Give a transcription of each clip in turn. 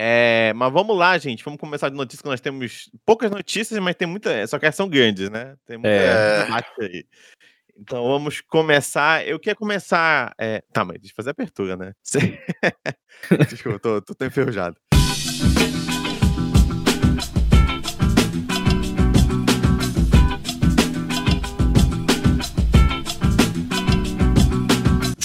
É, mas vamos lá, gente. Vamos começar de notícias que nós temos poucas notícias, mas tem muita. Só que são grandes, né? Tem muita É. aí. Então vamos começar. Eu queria começar. é, Tá, mas deixa eu fazer a abertura, né? Desculpa, tô, tô, tô enferrujado.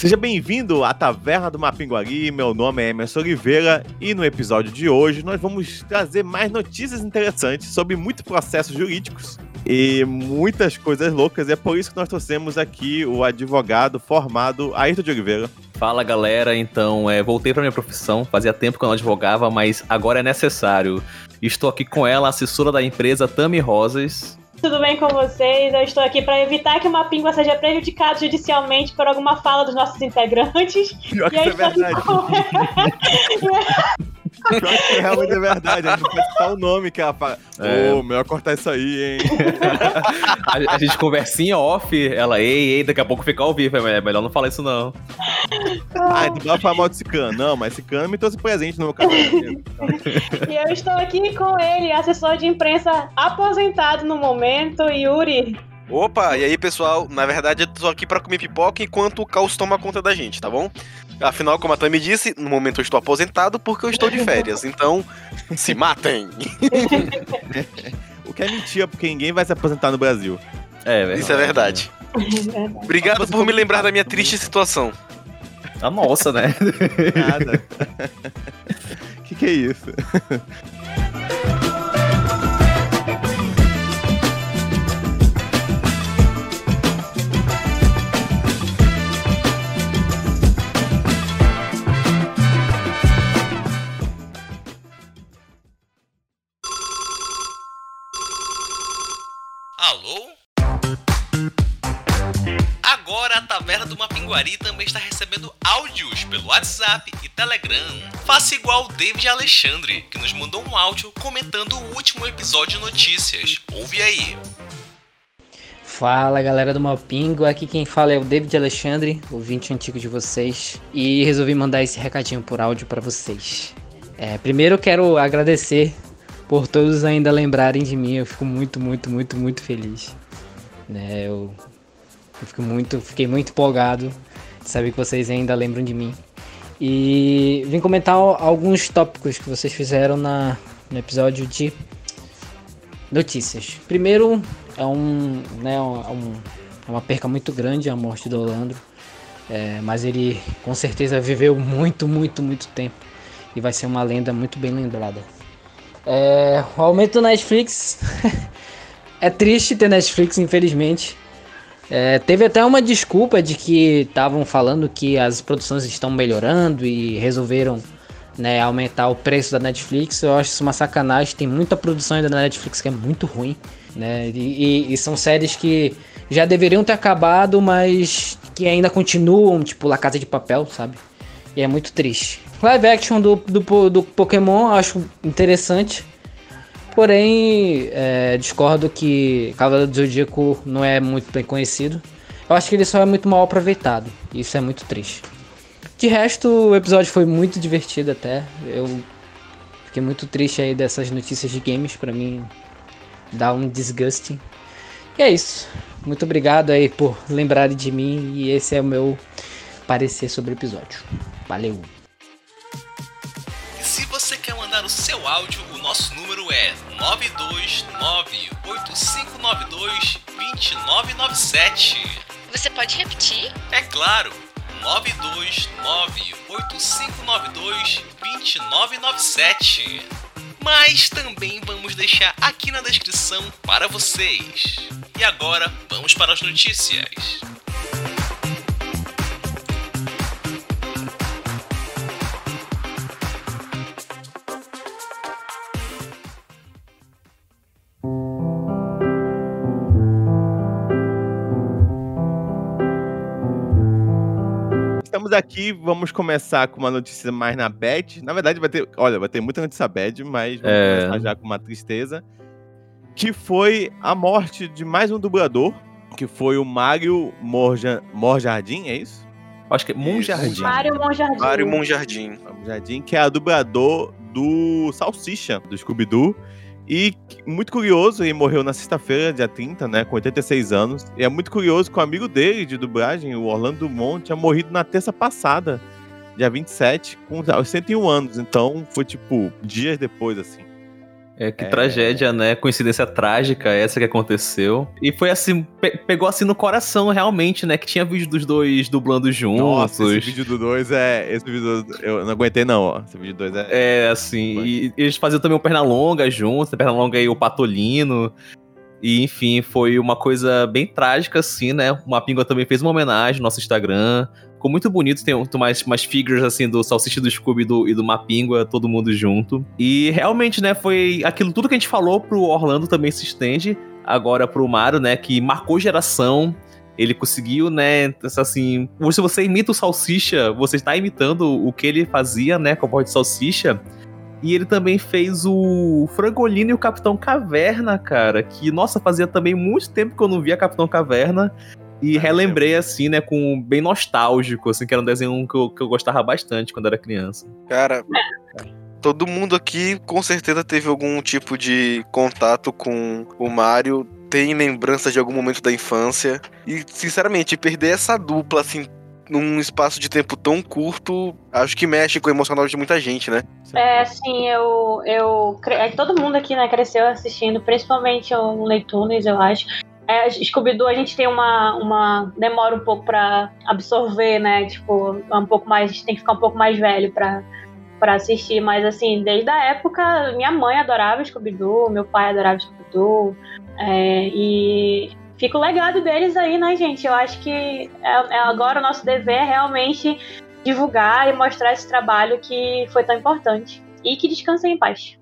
Seja bem-vindo à Taverna do Mapinguari. Meu nome é Emerson Oliveira e no episódio de hoje nós vamos trazer mais notícias interessantes sobre muitos processos jurídicos e muitas coisas loucas. E é por isso que nós trouxemos aqui o advogado formado Ayrton de Oliveira. Fala galera, então é, voltei pra minha profissão, fazia tempo que eu não advogava, mas agora é necessário. Estou aqui com ela, assessora da empresa Tami Rosas. Tudo bem com vocês? Eu estou aqui para evitar que o Mapingua seja prejudicado judicialmente por alguma fala dos nossos integrantes. Pior que E aí é verdade. Pior que realmente é verdade. A gente pode citar o nome que ela fala. É. Ô, melhor cortar isso aí, hein? A, a gente conversinha off, ela, ei, ei, daqui a pouco fica ao vivo, é melhor não falar isso não. Ah, então vai falar mal desse cano. Não, mas esse cano me trouxe presente no meu casamento. E eu estou aqui com ele, assessor de imprensa aposentado no momento, Yuri. Opa, e aí pessoal, na verdade eu tô aqui pra comer pipoca enquanto o caos toma conta da gente, tá bom? Afinal, como a Tami disse, no momento eu estou aposentado porque eu estou de férias, então se matem. O que é mentira, porque ninguém vai se aposentar no Brasil. É, velho. Isso é verdade. Obrigado por me lembrar da minha triste situação. A nossa, né? Nada. que que é isso? Mapinguari também está recebendo áudios pelo WhatsApp e Telegram. Faça igual o David Alexandre, que nos mandou um áudio comentando o último episódio de notícias. Ouve aí. Fala galera do Malpingo, aqui quem fala é o David Alexandre, ouvinte antigo de vocês, e resolvi mandar esse recadinho por áudio pra vocês. É, primeiro quero agradecer por todos ainda lembrarem de mim, eu fico muito, muito, muito, muito feliz. Né, eu, eu fico muito, fiquei muito empolgado de saber que vocês ainda lembram de mim. E vim comentar al- alguns tópicos que vocês fizeram na, no episódio de notícias. Primeiro, é um, né, um, é uma perca muito grande a morte do Orlando. É, mas ele com certeza viveu muito, muito, muito tempo. E vai ser uma lenda muito bem lembrada. É, o aumento do Netflix. é triste ter Netflix, infelizmente. É, teve até uma desculpa de que estavam falando que as produções estão melhorando e resolveram né, aumentar o preço da Netflix. Eu acho isso uma sacanagem. Tem muita produção ainda na Netflix que é muito ruim. Né? E, e- e são séries que já deveriam ter acabado, mas que ainda continuam, tipo La Casa de Papel, sabe? E é muito triste. Live action do, do, do Pokémon acho interessante. Porém, é, discordo que Cavaleiro do Zodíaco não é muito bem conhecido. Eu acho que ele só é muito mal aproveitado. E isso é muito triste. De resto, o episódio foi muito divertido até. Eu fiquei muito triste aí dessas notícias de games. Pra mim, dá um disgusting. E é isso. Muito obrigado aí por lembrarem de mim. E esse é o meu parecer sobre o episódio. Valeu! Se você quer mandar o seu áudio, nosso número é 92985922997. Você pode repetir? É claro, 92985922997. Mas também vamos deixar aqui na descrição para vocês. E agora, vamos para as notícias. Estamos aqui, vamos começar com uma notícia mais na bad. Na verdade, vai ter. Olha, vai ter muita notícia bad, mas vamos É. começar já com uma tristeza. Que foi a morte de mais um dublador, que foi o Mário Morja, Morjardim, é isso? Acho que é Monjardim. Mário Monjardim. Mário Monjardim. Monjardim, que é a dublador do Salsicha, do Scooby-Doo. E muito curioso, ele morreu na sexta-feira, dia 30, né, com 86 anos. E é muito curioso que o amigo dele de dublagem, o Orlando Dumont, tinha morrido na terça passada, dia 27, com aos 101 anos. Então foi tipo dias depois, assim. É, que é... tragédia, né? Coincidência trágica essa que aconteceu. E foi assim, pe pegou assim no coração realmente, né? Que tinha vídeo dos dois dublando juntos. Nossa, esse vídeo do dois é. Esse vídeo do... eu não aguentei, não, ó. Esse vídeo do dois é. É, assim. E, eles faziam também o Pernalonga juntos, o Pernalonga e o Patolino. E, enfim, foi uma coisa bem trágica, assim, né? O Mapingua também fez uma homenagem no nosso Instagram. Ficou muito bonito, tem, mais, mais figures assim do Salsicha do Scooby do, e do Mapingua, todo mundo junto. E realmente, né, foi aquilo tudo que a gente falou pro Orlando também se estende agora pro Mario, né, que marcou geração. Ele conseguiu, né, assim, se você imita o Salsicha, você está imitando o que ele fazia, né, com a voz de Salsicha. E ele também fez o Frangolino e o Capitão Caverna, cara. Que, nossa, fazia também muito tempo que eu não via Capitão Caverna. E relembrei, assim, né, com bem nostálgico, assim, que era um desenho que eu, que eu gostava bastante quando era criança. Cara, todo mundo aqui com certeza teve algum tipo de contato com o Mario, tem lembranças de algum momento da infância. E, sinceramente, perder essa dupla, assim, num espaço de tempo tão curto, acho que mexe com o emocional de muita gente, né? É, sim, eu. eu é, todo mundo aqui, né, cresceu assistindo, principalmente o Leitunes, eu acho. É, Scooby-Doo a gente tem uma, uma. demora um pouco para absorver, né? Tipo, é um pouco mais. A gente tem que ficar um pouco mais velho para para assistir, mas assim, desde a época, minha mãe adorava Scooby-Doo, meu pai adorava Scooby-Doo, é, e fica o legado deles aí, né, gente? Eu acho que é, é agora o nosso dever é realmente divulgar e mostrar esse trabalho que foi tão importante. E que descansem em paz.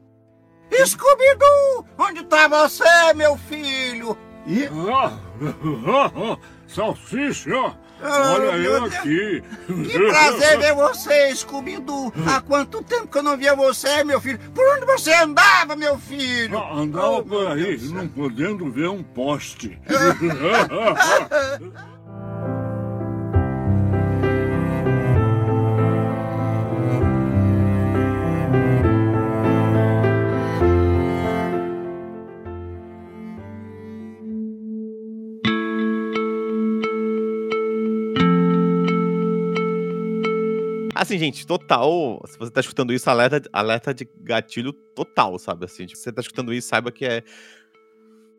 Scooby-Doo! Onde tá você, meu filho? E... Ah, salsicha! Ah, Olha eu aqui! Que prazer ver você, Scooby-Doo! Há quanto tempo que eu não via você, meu filho? Por onde você andava, meu filho? Ah, andava oh, por aí, não podendo ver um poste. Assim, gente, total. Se você tá escutando isso, alerta, alerta de gatilho total, sabe? Assim, tipo, se você tá escutando isso, saiba que é.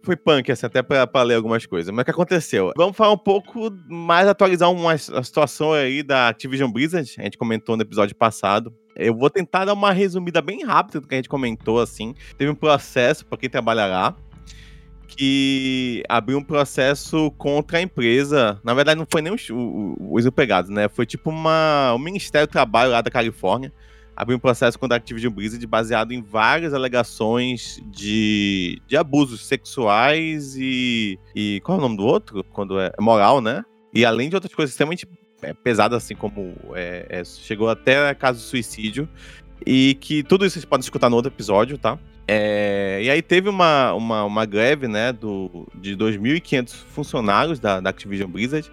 Foi punk, assim, até pra, pra ler algumas coisas. Mas o que aconteceu? Vamos falar um pouco mais, atualizar uma, a situação aí da Activision Blizzard. A gente comentou no episódio passado. Eu vou tentar dar uma resumida bem rápida do que a gente comentou, assim. Teve um processo para quem trabalha lá que abriu um processo contra a empresa. Na verdade, não foi nem os, os empregados, né? Foi tipo uma, o Ministério do Trabalho lá da Califórnia abriu um processo contra a Activision Blizzard baseado em várias alegações de, de abusos sexuais e, e. Qual é o nome do outro? Quando é, é moral, né? E além de outras coisas extremamente é, pesadas, assim como é, é, chegou até caso de suicídio. E que tudo isso vocês podem escutar no outro episódio, tá? É, e aí teve uma, uma, uma greve, né, do, de 2.500 funcionários da, da Activision Blizzard.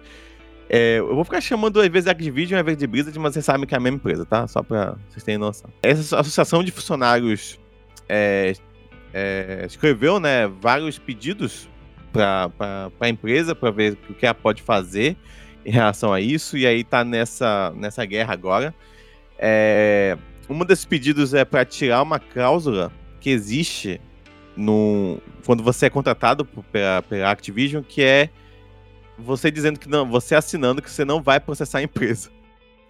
É, eu vou ficar chamando às vezes Activision, às vezes de Blizzard, mas vocês sabem que é a mesma empresa, tá? Só pra vocês terem noção. Essa associação de funcionários é, é escreveu, né, vários pedidos para a empresa para ver o que ela pode fazer em relação a isso, e aí tá nessa, nessa guerra agora. É, um desses pedidos é para tirar uma cláusula que existe no, quando você é contratado pela, pela Activision, que é você dizendo que não, você assinando que você não vai processar a empresa.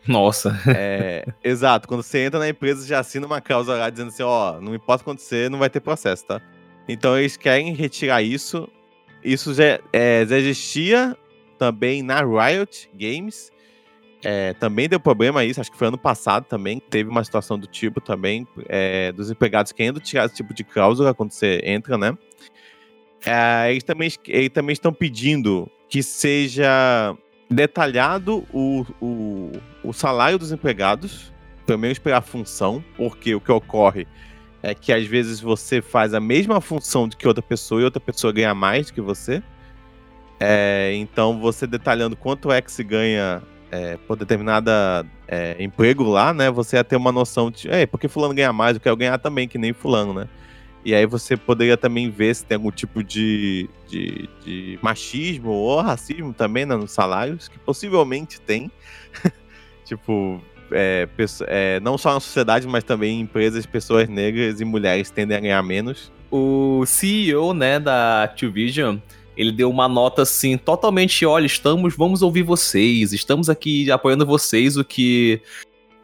Nossa. É, exato. Quando você entra na empresa, já assina uma cláusula lá dizendo assim, ó, não importa acontecer, não vai ter processo, tá? Então eles querem retirar isso. Isso já, é, já existia também na Riot Games. É, também deu problema isso, acho que foi ano passado também, teve uma situação do tipo também, é, dos empregados querendo tirar esse tipo de cláusula quando você entra, né? É, eles, também, eles também estão pedindo que seja detalhado o, o, o salário dos empregados, pelo menos pela função, porque o que ocorre é que às vezes você faz a mesma função do que outra pessoa e outra pessoa ganha mais do que você. É, então, você detalhando quanto é que se ganha é, por determinada é, emprego lá, né? Você ia ter uma noção de, é, porque fulano ganha mais, eu quero ganhar também, que nem fulano, né? E aí você poderia também ver se tem algum tipo de, de, de machismo ou racismo também né, nos salários, que possivelmente tem. tipo, é, é, não só na sociedade, mas também em empresas, pessoas negras e mulheres tendem a ganhar menos. O CEO, né, da Activision, ele deu uma nota assim, totalmente, olha, estamos, vamos ouvir vocês, estamos aqui apoiando vocês, o que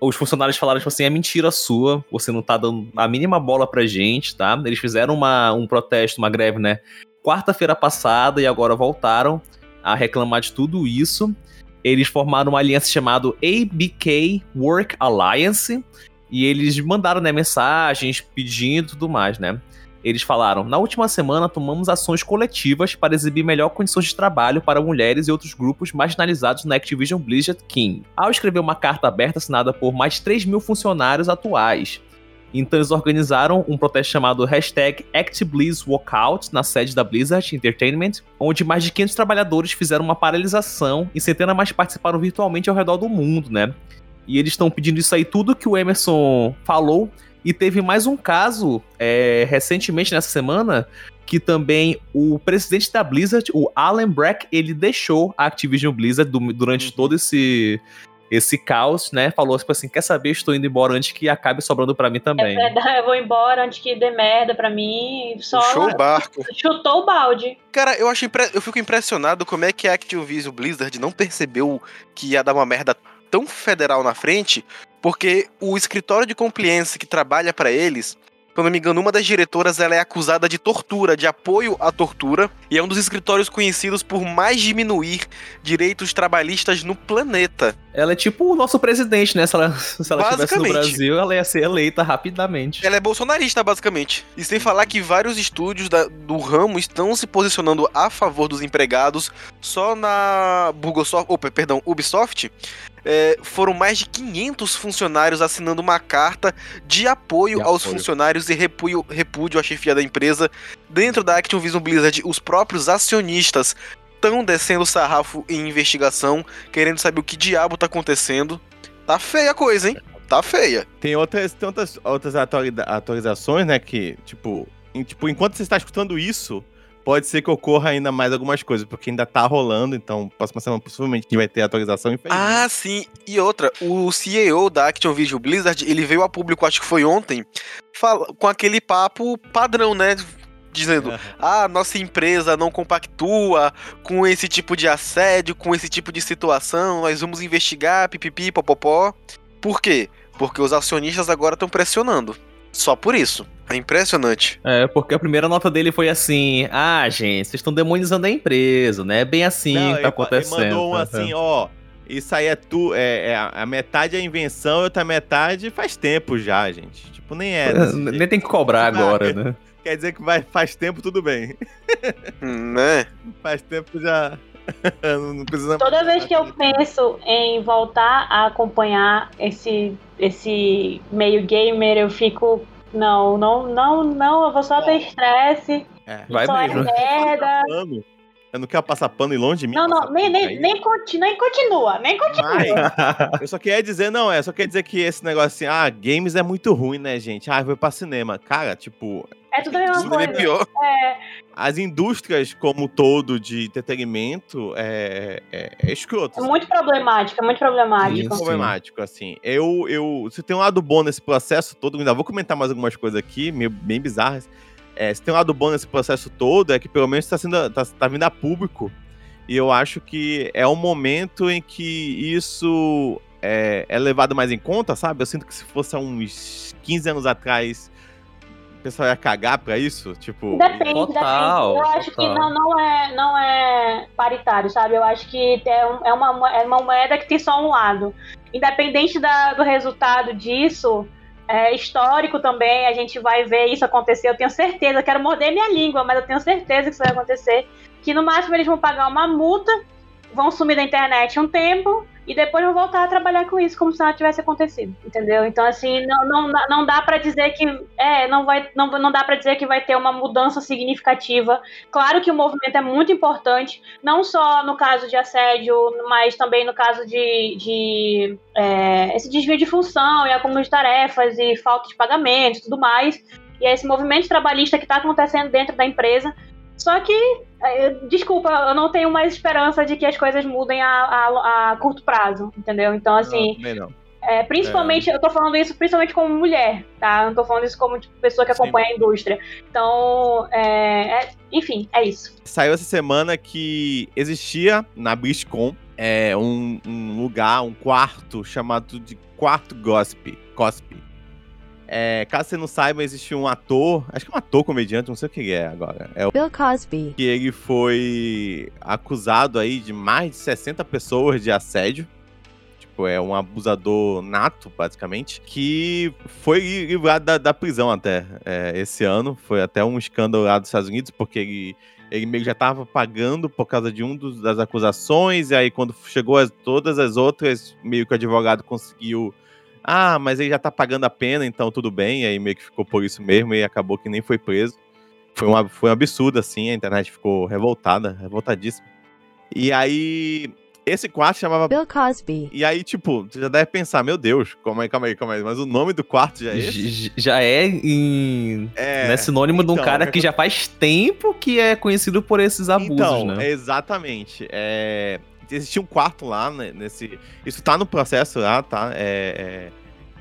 os funcionários falaram, tipo assim, é mentira sua, você não tá dando a mínima bola pra gente, tá? Eles fizeram uma, um protesto, uma greve, né? Quarta-feira passada e agora voltaram a reclamar de tudo isso. Eles formaram uma aliança chamada ABK Work Alliance e eles mandaram, né, mensagens pedindo tudo mais, né? Eles falaram: na última semana tomamos ações coletivas para exibir melhor condições de trabalho para mulheres e outros grupos marginalizados na Activision Blizzard King. Ao escrever uma carta aberta assinada por mais de 3 mil funcionários atuais. Então eles organizaram um protesto chamado hashtag ActBlizzWalkout na sede da Blizzard Entertainment, onde mais de 500 trabalhadores fizeram uma paralisação e centenas mais participaram virtualmente ao redor do mundo, né? E eles estão pedindo isso aí, tudo que o Emerson falou, e teve mais um caso é, recentemente nessa semana que também o presidente da Blizzard, o Alan Brack, ele deixou a Activision Blizzard durante todo esse esse caos, né? Falou tipo assim, quer saber, estou indo embora antes que acabe sobrando para mim também. É verdade, eu vou embora antes que dê merda para mim. Só Puxou o barco. Chutou o balde. Cara, eu acho impre... eu fico impressionado como é que a Activision Blizzard não percebeu que ia dar uma merda tão federal na frente, porque o escritório de compliance que trabalha para eles, se não me engano, uma das diretoras ela é acusada de tortura, de apoio à tortura, e é um dos escritórios conhecidos por mais diminuir direitos trabalhistas no planeta. Ela é tipo o nosso presidente, né? Se ela, se ela estivesse no Brasil, ela ia ser eleita rapidamente. Ela é bolsonarista, basicamente. E sem falar que vários estúdios da, do ramo estão se posicionando a favor dos empregados. Só na Bugosoft, opa, perdão, Ubisoft, é, foram mais de 500 funcionários assinando uma carta de apoio, aos funcionários e repúdio, repúdio à chefia da empresa. Dentro da Activision Blizzard, os próprios acionistas estão descendo o sarrafo em investigação, querendo saber o que diabo tá acontecendo. Tá feia a coisa, hein? Tá feia. Tem outras, outras, outras atualizações, né? Que, tipo, em, tipo, enquanto você está escutando isso, pode ser que ocorra ainda mais algumas coisas, porque ainda tá rolando, então próxima semana possivelmente vai ter atualização. Ah, sim. E outra, o CEO da Activision Blizzard, ele veio a público, acho que foi ontem, fala, com aquele papo padrão, né? Dizendo, uhum. ah, nossa empresa não compactua com esse tipo de assédio, com esse tipo de situação, nós vamos investigar, pipipi, popopó. Por quê? Porque os acionistas agora estão pressionando. Só por isso. É impressionante. É, porque a primeira nota dele foi assim: ah, gente, vocês estão demonizando a empresa, né? É bem assim Não, que tá acontecendo. Ele mandou um assim, ó. Isso aí é tu, é, é, a metade é invenção e outra metade faz tempo já, gente. Tipo, nem é. nem tem que cobrar tipo, agora, né? Quer dizer que vai, faz tempo, tudo bem. né? Faz tempo já. não precisa Toda vez que eu penso em voltar a acompanhar esse, esse meio gamer, eu fico. Não, não, não, não, eu vou só ter estresse. É. Vai só é mesmo. É merda. Eu não quero passar pano e longe de mim. Não, não, nem, nem, nem, continua, nem continua, nem continua. Mas, eu só queria dizer, não, é, só queria dizer que esse negócio assim, ah, games é muito ruim, né, gente? Ah, eu vou pra cinema. Cara, tipo. É tudo a mesma coisa. É pior. É. As indústrias como todo de entretenimento é, é, é escroto. É muito problemático, é muito problemático. Muito problemático, assim. Eu, eu, se tem um lado bom nesse processo todo, ainda vou comentar mais algumas coisas aqui, meio, bem bizarras. É, se tem um lado bom nesse processo todo, é que pelo menos está sendo tá, tá vindo a público. E eu acho que é um momento em que isso é, é, levado mais em conta, sabe? Eu sinto que se fosse há uns 15 anos atrás, pessoal ia cagar pra isso. Tipo. Depende, total, depende. Eu acho total. que não, não, é, não é paritário, sabe? Eu acho que é, um, é, uma, é uma moeda que tem só um lado. Independente da, do resultado disso, é, histórico também, a gente vai ver isso acontecer. Eu tenho certeza, eu quero morder minha língua, mas eu tenho certeza que isso vai acontecer. Que no máximo eles vão pagar uma multa, vão sumir da internet um tempo, e depois vão voltar a trabalhar com isso como se nada tivesse acontecido, entendeu? Então assim, não, não, não dá para dizer que é, não vai não, não dá para dizer que vai ter uma mudança significativa. Claro que o movimento é muito importante, não só no caso de assédio, mas também no caso de, de é, esse desvio de função e acúmulo de tarefas e falta de pagamento tudo mais. E é esse movimento trabalhista que está acontecendo dentro da empresa. Só que, é, desculpa, eu não tenho mais esperança de que as coisas mudem a, a, a curto prazo, entendeu? Então, assim. Não, não. É, principalmente, é. eu tô falando isso principalmente como mulher, tá? Eu não tô falando isso como tipo, pessoa que acompanha Sim. a indústria. Então, é, é, enfim, é isso. Saiu essa semana que existia na BlizzCon é, um, um, lugar, um quarto chamado de Quarto Gossip. Gossip. É, caso você não saiba, existe um ator, acho que é um ator comediante, não sei o que é agora. É o Bill Cosby. Que ele foi acusado aí de mais de 60 pessoas de assédio. Tipo, é um abusador nato, basicamente, que foi livrado da, da prisão até é, esse ano. Foi até um escândalo lá dos Estados Unidos, porque ele, ele meio que já estava pagando por causa de um dos, das acusações, e aí quando chegou as, todas as outras, meio que o advogado conseguiu ah, mas ele já tá pagando a pena, então tudo bem. E aí meio que ficou por isso mesmo e acabou que nem foi preso. Foi um, foi um absurdo, assim, a internet ficou revoltada, revoltadíssima. E aí, esse quarto chamava Bill Cosby. E aí, tipo, você já deve pensar, meu Deus, calma aí, calma aí, calma aí. Mas o nome do quarto já é esse? Já é em. É, né, sinônimo então, de um então, cara que já faz tempo que é conhecido por esses abusos, então, né? Exatamente. É existia um quarto lá, né, nesse. Isso tá no processo lá, tá? É, é,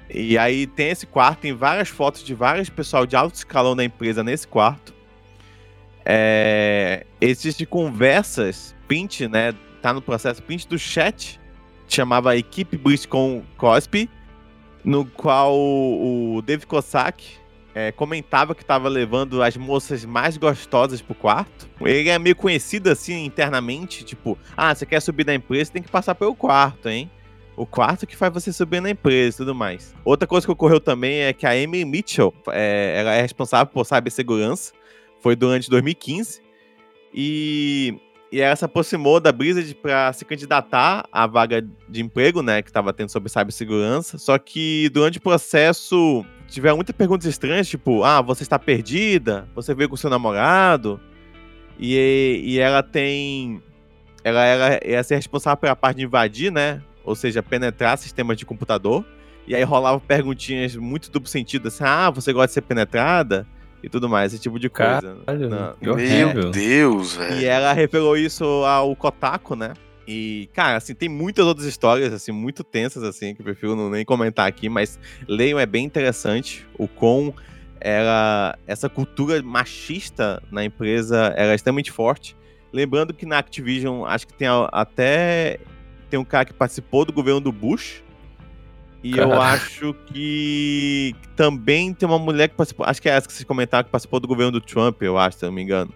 e aí tem esse quarto, tem várias fotos de vários pessoal de alto escalão da empresa nesse quarto. É, existe conversas, print, né? Tá no processo, print do chat, chamava Equipe BlizzCon Cosp, no qual o David Cossack, é, comentava que estava levando as moças mais gostosas pro quarto. Ele é meio conhecido assim internamente, tipo, ah, você quer subir na empresa, tem que passar pelo quarto, hein? O quarto que faz você subir na empresa e tudo mais. Outra coisa que ocorreu também é que a Amy Mitchell, é, ela é responsável por cibersegurança, foi durante 2015, e, e ela se aproximou da Blizzard para se candidatar à vaga de emprego, né, que estava tendo sobre cibersegurança, só que durante o processo tiveram muitas perguntas estranhas, tipo, ah, você está perdida? Você veio com seu namorado? E, e ela tem. Ela era, ia ser responsável pela parte de invadir, né? Ou seja, penetrar sistemas de computador. E aí rolava perguntinhas muito duplo sentido, assim, ah, você gosta de ser penetrada? E tudo mais, esse tipo de coisa. Caralho, Meu é. Deus, velho. E ela revelou isso ao Kotaku, né? E, cara, assim, tem muitas outras histórias, assim, muito tensas, assim, que eu prefiro não nem comentar aqui, mas leiam, é bem interessante o quão era, essa cultura machista na empresa era extremamente forte. Lembrando que na Activision, acho que tem até tem um cara que participou do governo do Bush, e eu acho que também tem uma mulher que participou, acho que é essa que vocês comentaram, que participou do governo do Trump, eu acho, se não me engano.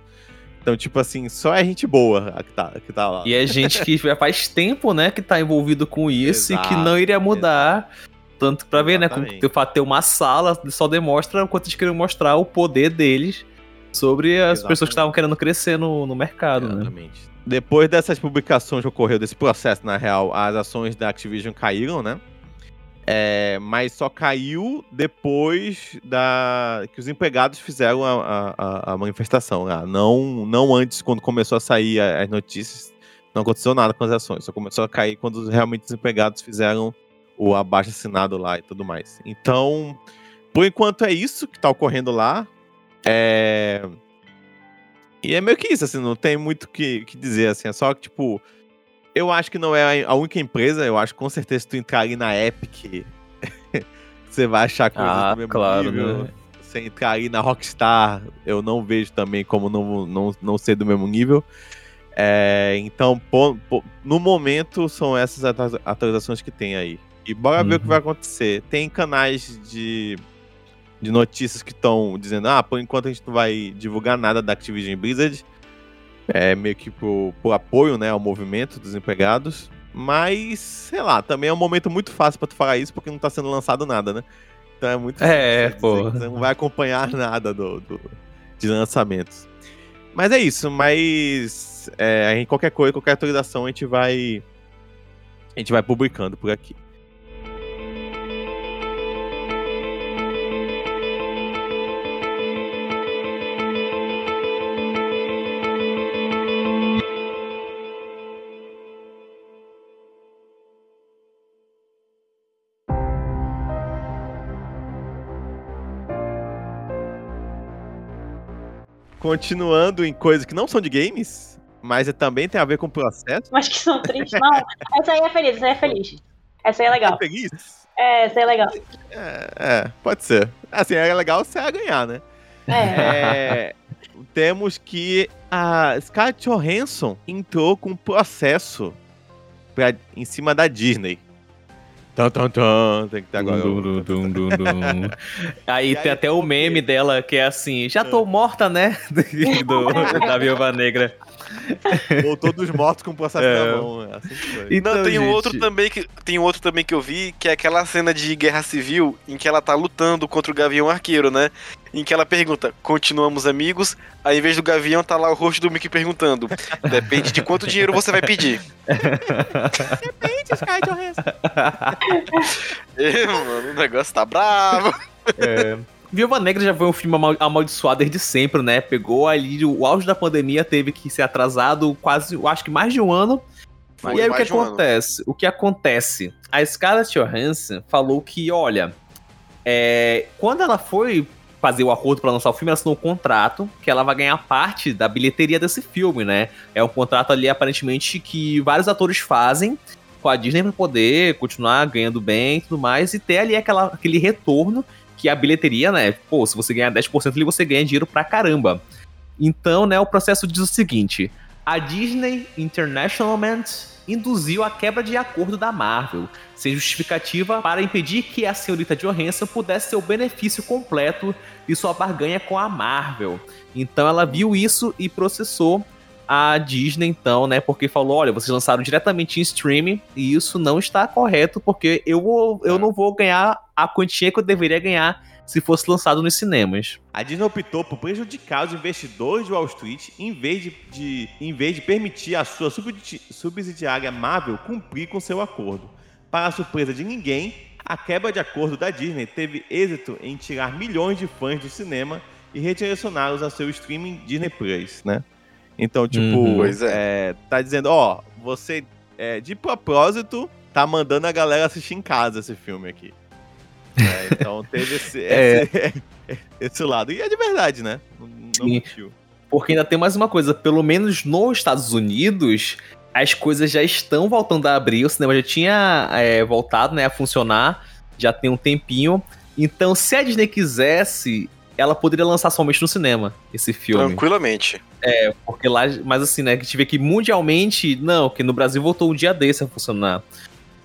Então, tipo assim, só é gente boa que tá, que tá lá. E é gente que já faz tempo, né, que tá envolvido com isso Exato, e que não iria mudar. Exato. Tanto pra ver, Exatamente. né, fato de ter uma sala só demonstra o quanto eles queriam mostrar o poder deles sobre as Exatamente. pessoas que estavam querendo crescer no, no mercado, né? Exatamente. né? Depois dessas publicações que ocorreu, desse processo, na real, as ações da Activision caíram, né? É, mas só caiu depois da que os empregados fizeram a, a, a manifestação lá. Não, não antes, quando começou a sair as notícias, não aconteceu nada com as ações. Só começou a cair quando realmente os empregados fizeram o abaixo assinado lá e tudo mais. Então, por enquanto é isso que está ocorrendo lá. É... E é meio que isso, assim, não tem muito o que, que dizer, assim, é só que, tipo, eu acho que não é a única empresa. Eu acho que com certeza se tu entrar ali na Epic, você vai achar coisas ah, do mesmo claro, nível. Né? Você entrar ali na Rockstar, eu não vejo também como não, não, não ser do mesmo nível. É, então, no momento, são essas atualizações que tem aí. E bora uhum. ver o que uhum. vai acontecer. Tem canais de, de notícias que estão dizendo: ah, por enquanto a gente não vai divulgar nada da Activision Blizzard é, meio que por, por apoio né, ao movimento dos empregados. Mas, sei lá, também é um momento muito fácil para tu falar isso porque não tá sendo lançado nada, né? Então é muito É, pô. Você não vai acompanhar nada do, do, de lançamentos. Mas é isso, mas é, em qualquer coisa, qualquer atualização, a gente vai. A gente vai publicando por aqui. Continuando em coisas que não são de games, mas é- também tem a ver com o processo. Mas que são tristes. Não, essa aí é feliz, essa aí é feliz. Essa aí é legal. É feliz? É, essa aí é legal. É, é, pode ser. Assim, é legal você ganhar, né? É. É, temos que a Scarlett Johansson entrou com um processo pra, em cima da Disney. Tan, tan, tan, tem que ter agora. Dum, dum, dum, dum, dum. Aí E tem aí, até o meme dela que é assim: já tô morta, né? Do, da Viúva Negra. Voltou dos mortos com o processo É. na mão. é Assim. Então, Não, tem um gente, outro também que tem um outro também que eu vi, que é aquela cena de guerra civil em que ela tá lutando contra o Gavião Arqueiro, né? Em que ela pergunta: "Continuamos amigos?" Aí em vez do Gavião tá lá o rosto do Mickey perguntando: "Depende de quanto dinheiro você vai pedir." Ê, mano, o negócio tá bravo. É. Viúva Negra já foi um filme amal- amaldiçoado desde sempre, né? Pegou ali o auge da pandemia, teve que ser atrasado quase, eu acho que mais de um ano. E aí o que de um acontece? O que acontece? A Scarlett Johansson falou que, olha, é, quando ela foi fazer o acordo para lançar o filme, ela assinou um contrato que ela vai ganhar parte da bilheteria desse filme, né? É um contrato ali aparentemente que vários atores fazem com a Disney para poder continuar ganhando bem e tudo mais e ter ali aquela, aquele retorno que a bilheteria, né? Pô, se você ganhar 10% ali, você ganha dinheiro pra caramba. Então, né, o processo diz o seguinte: a Disney Internationalment induziu a quebra de acordo da Marvel, sem justificativa para impedir que a senhorita Johansson pudesse ter o benefício completo de sua barganha com a Marvel. Então ela viu isso e processou a Disney, então, né? Porque falou: olha, vocês lançaram diretamente em streaming e isso não está correto, porque eu, vou, eu não vou ganhar a quantia que eu deveria ganhar se fosse lançado nos cinemas. A Disney optou por prejudicar os investidores de Wall Street em vez de, de- em vez de permitir a sua subsidi- subsidiária Marvel cumprir com seu acordo. Para a surpresa de ninguém, a quebra de acordo da Disney teve êxito em tirar milhões de fãs do cinema e redirecioná-los a seu streaming Disney Plus, né? Então, tipo, Uhum. Pois é, tá dizendo, ó, você é, de propósito tá mandando a galera assistir em casa esse filme aqui. É, então teve esse, É. esse, esse lado. E é de verdade, né? Não, não Sim. mentiu. Porque ainda tem mais uma coisa, pelo menos nos Estados Unidos, as coisas já estão voltando a abrir, o cinema já tinha é, voltado né, a funcionar, já tem um tempinho. Então, se a Disney quisesse, ela poderia lançar somente no cinema esse filme. Tranquilamente. Porque lá, mas assim, né, que a gente vê que mundialmente, não, que no Brasil voltou um dia desse a funcionar.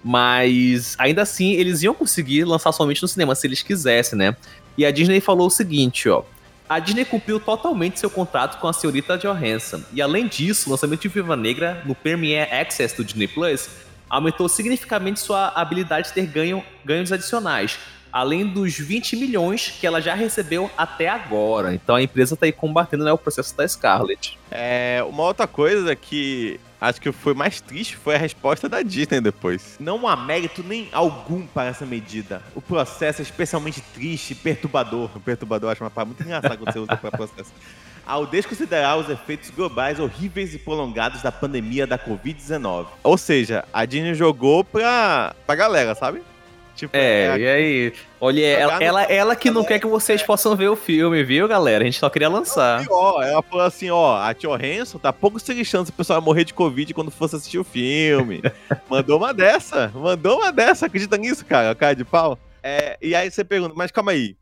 Mas ainda assim, eles iam conseguir lançar somente no cinema se eles quisessem, né? E a Disney falou o seguinte, ó. A Disney cumpriu totalmente seu contrato com a senhorita Johansson. E além disso, o lançamento de Viva Negra no Premiere Access do Disney Plus aumentou significativamente sua habilidade de ter ganho, ganhos adicionais, além dos 20 milhões que ela já recebeu até agora. Então a empresa tá aí combatendo né, o processo da Scarlett. É, uma outra coisa que acho que foi mais triste foi a resposta da Disney depois. Não há mérito nem algum para essa medida. O processo é especialmente triste e perturbador. Perturbador acho uma palavra muito engraçada quando você usa para processo. Ao desconsiderar os efeitos globais horríveis e prolongados da pandemia da Covid-19. Ou seja, a Disney jogou pra, pra galera, sabe? Tipo, É, a- e aí? Olha, ela, Jogar no- ela, ela que não quer que vocês possam ver o filme, viu, galera? A gente só queria lançar. Ó, ela falou assim, ó, a Tio Hanson tá pouco se lixando se o pessoal morrer de Covid quando fosse assistir o filme. mandou uma dessa, mandou uma dessa, acredita nisso, cara, cara de pau. É, e aí você pergunta, mas calma aí,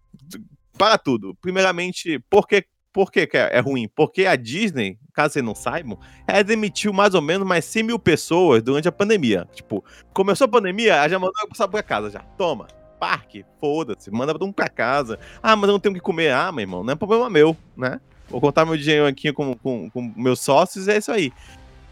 para tudo. Primeiramente, por que, por que é é ruim? Porque a Disney, caso vocês não saibam, ela demitiu mais ou menos mais 100 mil pessoas durante a pandemia. Tipo, começou a pandemia, ela já mandou o pessoal pra casa já. Toma, parque, foda-se, manda todo mundo pra casa. Ah, mas eu não tenho o que comer. Ah, meu irmão, não é problema meu, né? Vou contar meu dinheiro aqui com, com, com meus sócios, é isso aí.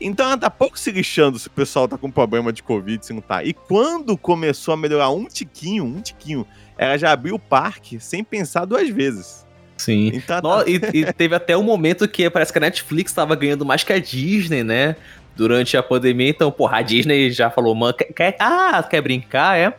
Então ela tá pouco se lixando se o pessoal tá com problema de Covid, se não tá. E quando começou a melhorar um tiquinho, um tiquinho, ela já abriu o parque sem pensar duas vezes. Sim. Então, No- e, e teve até um momento que parece que a Netflix tava ganhando mais que a Disney, né? durante a pandemia. Então, porra, a Disney já falou, mano, quer, quer- ah, quer brincar, é?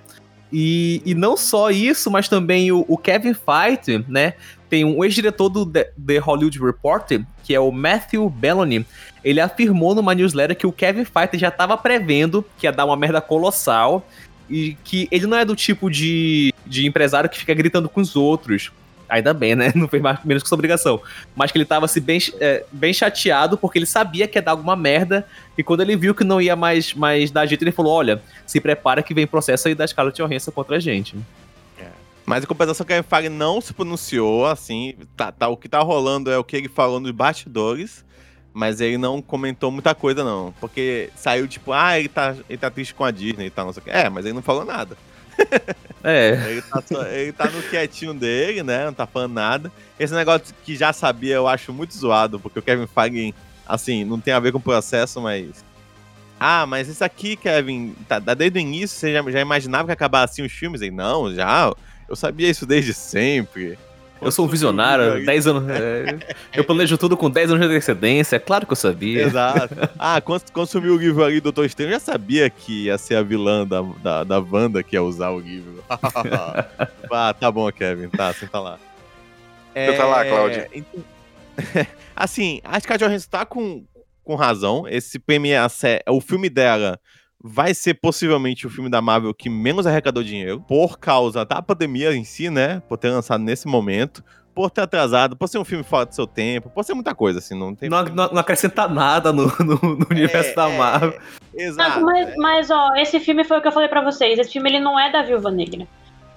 E, e não só isso, mas também o, o Kevin Feige, né? Tem um ex-diretor do The, The Hollywood Reporter, que é o Matthew Bellamy. Ele afirmou numa newsletter que o Kevin Feige já estava prevendo que ia dar uma merda colossal e que ele não é do tipo de, de empresário que fica gritando com os outros. Ainda bem, né? Não fez mais, menos que sua obrigação. Mas que ele tava assim, bem, é, bem chateado porque ele sabia que ia dar alguma merda. E quando ele viu que não ia mais, mais dar jeito, ele falou: Olha, se prepara que vem processo aí da Scarlett Johansson contra a gente. Mas em compensação, Kevin Feige não se pronunciou, assim, tá, tá, o que tá rolando é o que ele falou nos bastidores, mas ele não comentou muita coisa, não. Porque saiu tipo, ah, ele tá, ele tá triste com a Disney e tal, não sei o quê. É, mas ele não falou nada. É. Ele tá, só- ele tá no quietinho dele, né? Não tá falando nada. Esse negócio que já sabia, eu acho muito zoado, porque o Kevin Feige, assim, não tem a ver com o processo, mas. Ah, mas isso aqui, Kevin, tá, tá desde o início, você já, já imaginava que ia acabar assim os filmes? Ele, não, já. Eu sabia isso desde sempre. Eu sou um visionário, 10 anos. é, eu planejo tudo com 10 anos de antecedência, é claro que eu sabia. Exato. Ah, quando, quando sumiu o livro ali do Doutor Estranho, eu já sabia que ia ser a vilã da, da, da Wanda que ia usar o livro. ah, tá bom, Kevin. Tá, senta lá. Senta lá, Cláudia. então- assim, acho que a Johansson tá com, com razão. Esse é sé- o filme dela vai ser possivelmente o filme da Marvel que menos arrecadou dinheiro, por causa da pandemia em si, né? Por ter lançado nesse momento, por ter atrasado, por ser um filme fora do seu tempo, por ser muita coisa, assim, não tem. Não, não- não acrescenta nada no, no- no universo É, da é, Marvel. Exato. Não, mas, mas, ó, esse filme foi o que eu falei pra vocês. Esse filme ele não é da Viúva Negra.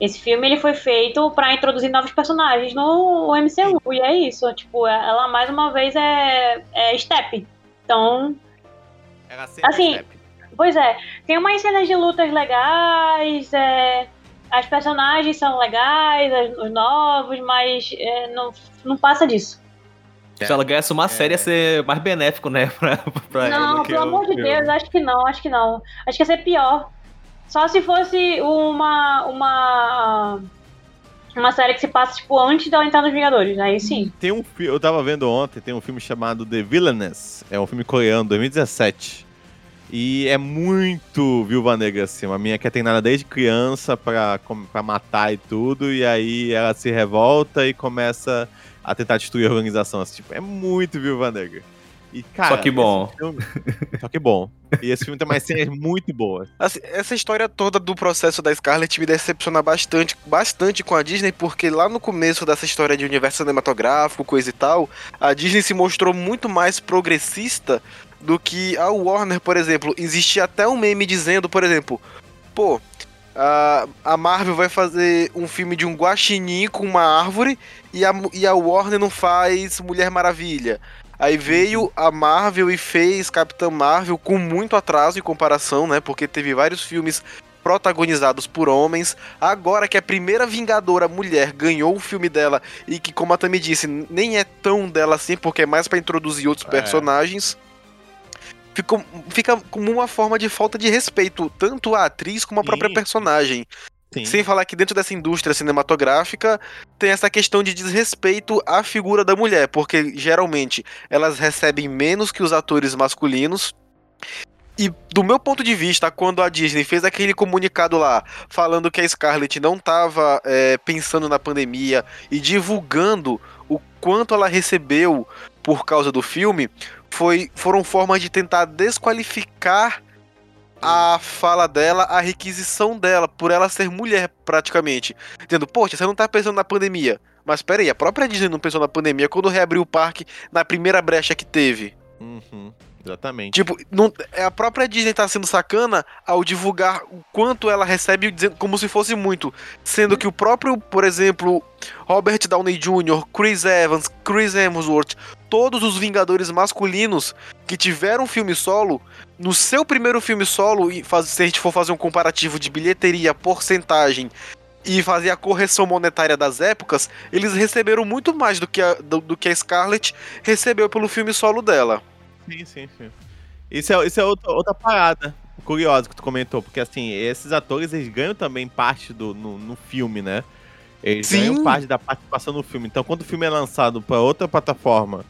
Esse filme ele foi feito pra introduzir novos personagens no MCU. E é isso. Tipo, ela mais uma vez é, é Step. Então, Era sempre Assim, step. Pois é. Tem umas cenas de lutas legais. é, as personagens são legais, as- os novos, mas é, não, não passa disso. Se ela ganhasse uma série, ia ser mais benéfico, né? Pra, pra. Não, pelo amor de. Deus, acho que não, acho que não. Acho que ia ser pior. Só se fosse uma. uma. Uma série que se passa, tipo, antes dela entrar nos Vingadores. Aí sim. Tem um filme, eu tava vendo ontem, tem um filme chamado The Villainess, é um filme coreano, 2017. E é muito Viúva Negra, assim. Uma minha que é treinada desde criança pra, com- pra matar e tudo, e aí ela se revolta e começa a tentar destruir a organização. Assim, tipo, é muito Viúva Negra. E, cara, Só que bom. filme- só que bom. E esse filme tem umas cenas muito boas. Assim, essa história toda do processo da Scarlett me decepciona bastante, bastante com a Disney, porque lá no começo dessa história de universo cinematográfico, coisa e tal, a Disney se mostrou muito mais progressista do que a Warner, por exemplo. Existia até um meme dizendo, por exemplo, pô, a, a Marvel vai fazer um filme de um guaxinim com uma árvore e a, e a Warner não faz Mulher Maravilha. Aí veio a Marvel e fez Capitã Marvel com muito atraso em comparação, né? Porque teve vários filmes protagonizados por homens. Agora que a primeira Vingadora mulher ganhou o filme dela e que, como a Tami disse, nem é tão dela assim, porque é mais pra introduzir outros É. personagens. Ficou, fica como uma forma de falta de respeito, tanto à atriz como à Sim. própria personagem. Sim. Sem falar que dentro dessa indústria cinematográfica tem essa questão de desrespeito à figura da mulher, porque geralmente elas recebem menos que os atores masculinos. E do meu ponto de vista, quando a Disney fez aquele comunicado lá falando que a Scarlett não estava pensando na pandemia e divulgando o quanto ela recebeu por causa do filme, foi, foram formas de tentar desqualificar a fala dela, a requisição dela, por ela ser mulher, praticamente. Dizendo, poxa, você não tá pensando na pandemia. Mas peraí, a própria Disney não pensou na pandemia quando reabriu o parque na primeira brecha que teve. Uhum, exatamente. Tipo, não, a própria Disney tá sendo sacana ao divulgar o quanto ela recebe, dizendo, como se fosse muito. Sendo que o próprio, por exemplo, Robert Downey Jr., Chris Evans, Chris Hemsworth, todos os Vingadores masculinos que tiveram filme solo, no seu primeiro filme solo, e faz- se a gente for fazer um comparativo de bilheteria, porcentagem e fazer a correção monetária das épocas, eles receberam muito mais do que a, do, do que a Scarlett recebeu pelo filme solo dela. Sim, sim, sim. Isso é, isso é outra, outra parada curiosa que tu comentou, porque assim, esses atores eles ganham também parte do no, no filme, né? Eles Sim. ganham parte da participação no filme. Então, quando o filme é lançado para outra plataforma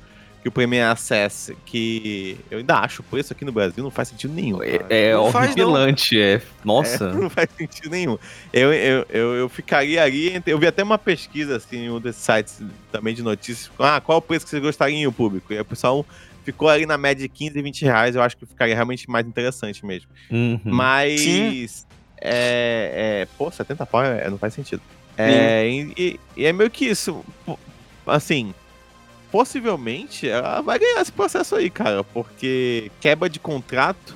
que o Premier Access, que eu ainda acho o preço aqui no Brasil não faz sentido nenhum. cara. É, é horripilante, é. Nossa. É, não faz sentido nenhum. Eu, eu, eu, eu ficaria ali. Eu vi até uma pesquisa assim, em um desses sites também de notícias. Ah, qual o preço que vocês gostariam, público? E o pessoal ficou ali na média de 15 e 20 reais. Eu acho que ficaria realmente mais interessante mesmo. Uhum. Mas. Sim. É, é. Pô, 70 pau é, não faz sentido. É, e, e- e é meio que isso. Assim. Possivelmente ela vai ganhar esse processo aí, cara. Porque quebra de contrato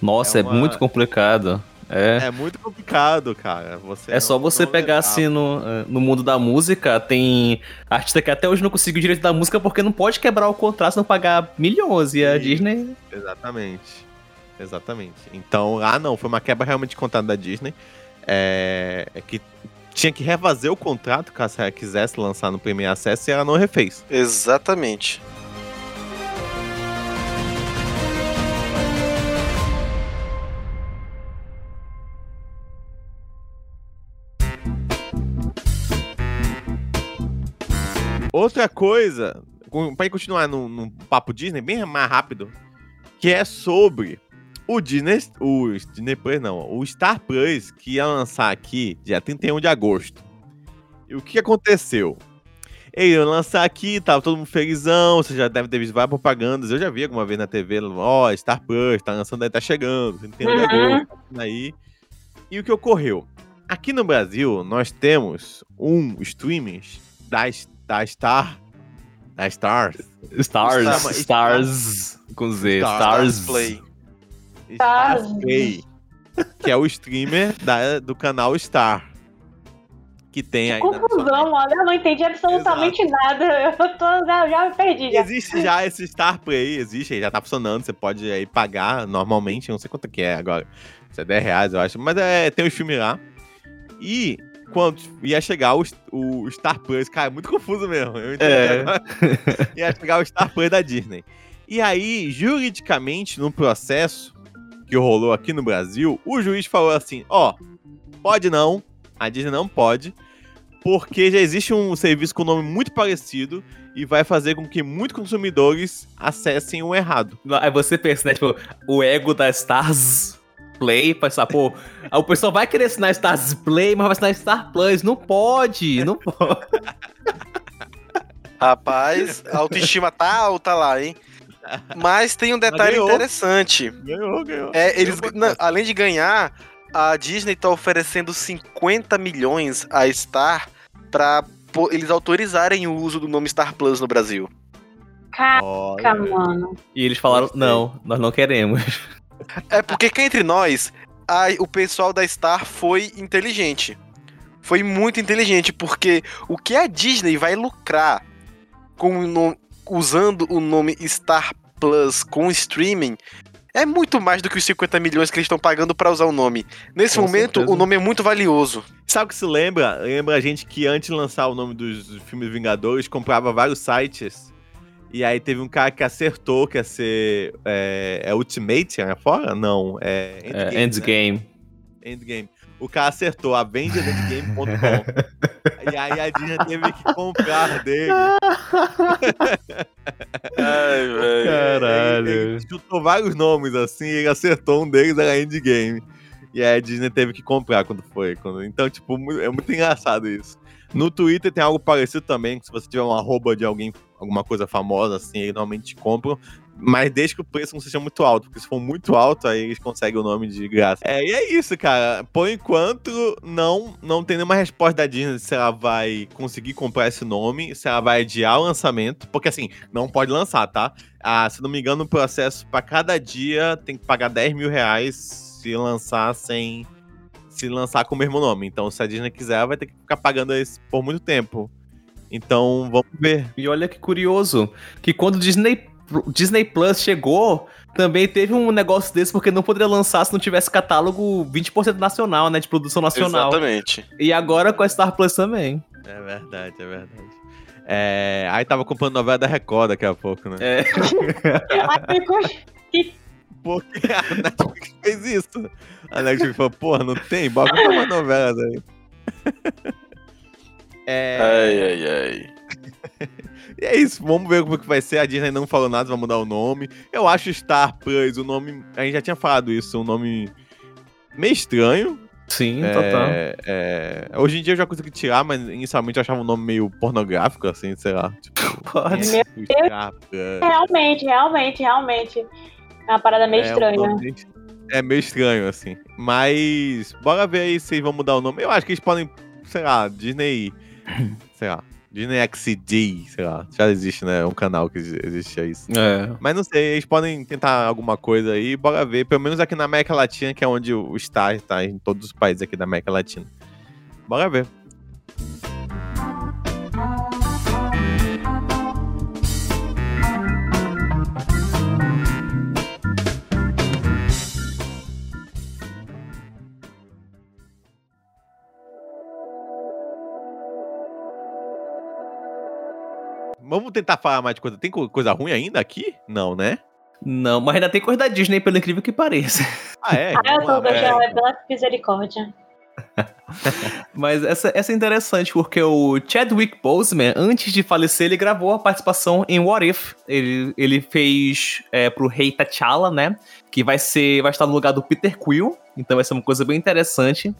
Nossa, é é, uma- muito complicado. É. é muito complicado, cara. Você É só não- você não pegar assim no, eh, no mundo da música, tem artista que até hoje não conseguiu o direito da música porque não pode quebrar o contrato não pagar milhões. E a Sim. Disney. Exatamente. Exatamente. Então, ah, não, foi uma quebra realmente de contrato da Disney. É, é que tinha que refazer o contrato caso ela quisesse lançar no Premier Access e ela não refez. Exatamente. Outra coisa, gente continuar num, num papo Disney, bem mais rápido, que é sobre o Disney, o Disney Plus não, o Star Plus, que ia lançar aqui dia 31 de agosto. E o que aconteceu? Ele ia lançar aqui, tava todo mundo felizão, você já deve ter visto várias propagandas, eu já vi alguma vez na TV, ó, Star Plus, tá lançando aí, tá chegando, 31 de Uhum. agosto, tá aí. E o que ocorreu? Aqui no Brasil, nós temos um streaming da, da Star, da Stars, Stars. Stars. Stars. Com Z. Stars. Stars. Play. Stars. Play, que é o streamer da, do canal Star, que tem aí Confusão, olha, eu não entendi absolutamente nada. Eu tô, já, já me perdi. Já. Existe já esse Star Play, existe, já tá funcionando, você pode aí pagar normalmente, não sei quanto que é agora, se é 10 reais eu acho, mas é, tem os filmes lá. E quando ia chegar o, o Star Plus, cara, é muito confuso mesmo, eu entendi É. agora. ia chegar o Star Plus da Disney. E aí, juridicamente, no processo que rolou aqui no Brasil, o juiz falou assim, ó, pode não, a Disney não pode, porque já existe um serviço com nome muito parecido e vai fazer com que muitos consumidores acessem o errado. Aí você pensa, né? Tipo, o ego da Stars Play, pensar, pô, o pessoal vai querer assinar Stars Play, mas vai assinar Star Plus. Não pode, não pode. Rapaz, a autoestima tá alta lá, hein? Mas tem um detalhe ganhou. interessante. Ganhou, ganhou. É, eles, Ganhou não, além de ganhar, a Disney tá oferecendo 50 milhões a Star pra pô- eles autorizarem o uso do nome Star Plus no Brasil. Caraca, mano. E eles falaram, não, nós não queremos. É porque cá entre nós, a- o pessoal da Star foi inteligente. Foi muito inteligente, porque o que a Disney vai lucrar com o no- usando o nome Star Plus com streaming é muito mais do que os 50 milhões que eles estão pagando pra usar o nome. Nesse Com momento, certeza. o nome é muito valioso. Sabe o que se lembra? Lembra a gente que antes de lançar o nome dos filmes Vingadores, comprava vários sites. E aí teve um cara que acertou que ia ser. É, é Ultimate, é fora? Não, é É, né? Endgame. O cara acertou, AvengersEndgame.com. e aí a Disney teve que comprar dele. Ai, velho. Caralho. Ele, ele chutou vários nomes assim, e ele acertou um deles, era Endgame. E aí a Disney teve que comprar quando foi. quando- Então, tipo, é muito engraçado isso. No Twitter tem algo parecido também, que se você tiver um arroba de alguém, alguma coisa famosa, assim, eles normalmente te compram. Mas desde que o preço não seja muito alto, porque se for muito alto, aí eles conseguem o nome de graça. É, e é isso, cara. Por enquanto, não, não tem nenhuma resposta da Disney se ela vai conseguir comprar esse nome, se ela vai adiar o lançamento. Porque assim, não pode lançar, tá? Ah, se não me engano, o processo para cada dia tem que pagar 10 mil reais se lançar sem. Se lançar com o mesmo nome. Então, se a Disney quiser, vai ter que ficar pagando isso por muito tempo. Então, vamos ver. E olha que curioso, que quando o Disney, Disney Plus chegou, também teve um negócio desse, porque não poderia lançar se não tivesse catálogo 20% nacional, né, de produção nacional. Exatamente. E agora com a Star Plus também. É verdade, é verdade. É, aí tava comprando novela da Record daqui a pouco, né? É. Porque a Netflix fez isso. A Netflix falou, porra, não tem? Bota uma novela aí. É, Ai, ai, ai. E é isso, vamos ver como que vai ser. A Disney não falou nada, vai mudar o nome. Eu acho Star Plus, o nome. A gente já tinha falado isso, um nome meio estranho. Sim, É, total. é, hoje em dia eu já consegui tirar, mas inicialmente eu achava um nome meio pornográfico, assim, sei lá. Tipo, Pode. Plus. Realmente, realmente, realmente. É uma parada meio É, um estranha. nome- É meio estranho, assim. Mas, bora ver aí se eles vão mudar o nome. Eu acho que eles podem, sei lá, Disney. sei lá. Disney XD, sei lá. Já existe, né? Um canal que existe isso. É. Mas não sei, eles podem tentar alguma coisa aí, bora ver. Pelo menos aqui na América Latina, que é onde o Star está em todos os países aqui da América Latina. Bora ver. Vamos tentar falar mais de coisa. Tem co- coisa ruim ainda aqui? Não, né? Não, mas ainda tem coisa da Disney, pelo incrível que pareça. Ah, é? Ah, eu tô é. já é pela misericórdia. Mas essa, essa é interessante, porque o Chadwick Boseman, antes de falecer, ele gravou a participação em What If. Ele, ele fez é, pro Rei T'Challa, né? Que vai ser. Vai estar no lugar do Peter Quill. Então vai ser uma coisa bem interessante.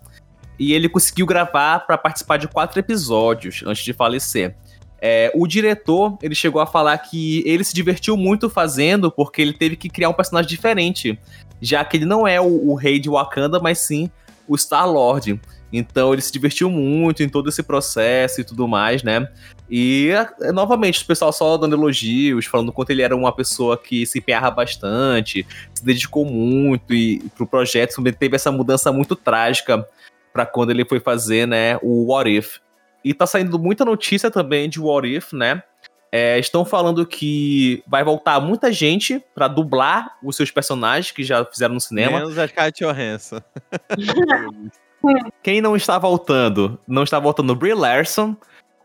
E ele conseguiu gravar para participar de quatro episódios antes de falecer. É, o diretor, ele chegou a falar que ele se divertiu muito fazendo, porque ele teve que criar um personagem diferente. Já que ele não é o, o rei de Wakanda, mas sim o Star-Lord. Então ele se divertiu muito em todo esse processo e tudo mais, né? E, é, novamente, o pessoal só dando elogios, falando quanto ele era uma pessoa que se empenhava bastante, se dedicou muito e pro projeto também teve essa mudança muito trágica para quando ele foi fazer, né, o What If. E tá saindo muita notícia também de What If, né? É, estão falando que vai voltar muita gente pra dublar os seus personagens que já fizeram no cinema. Menos a Scarlett Johansson. Quem não está voltando? Não está voltando o Brie Larson,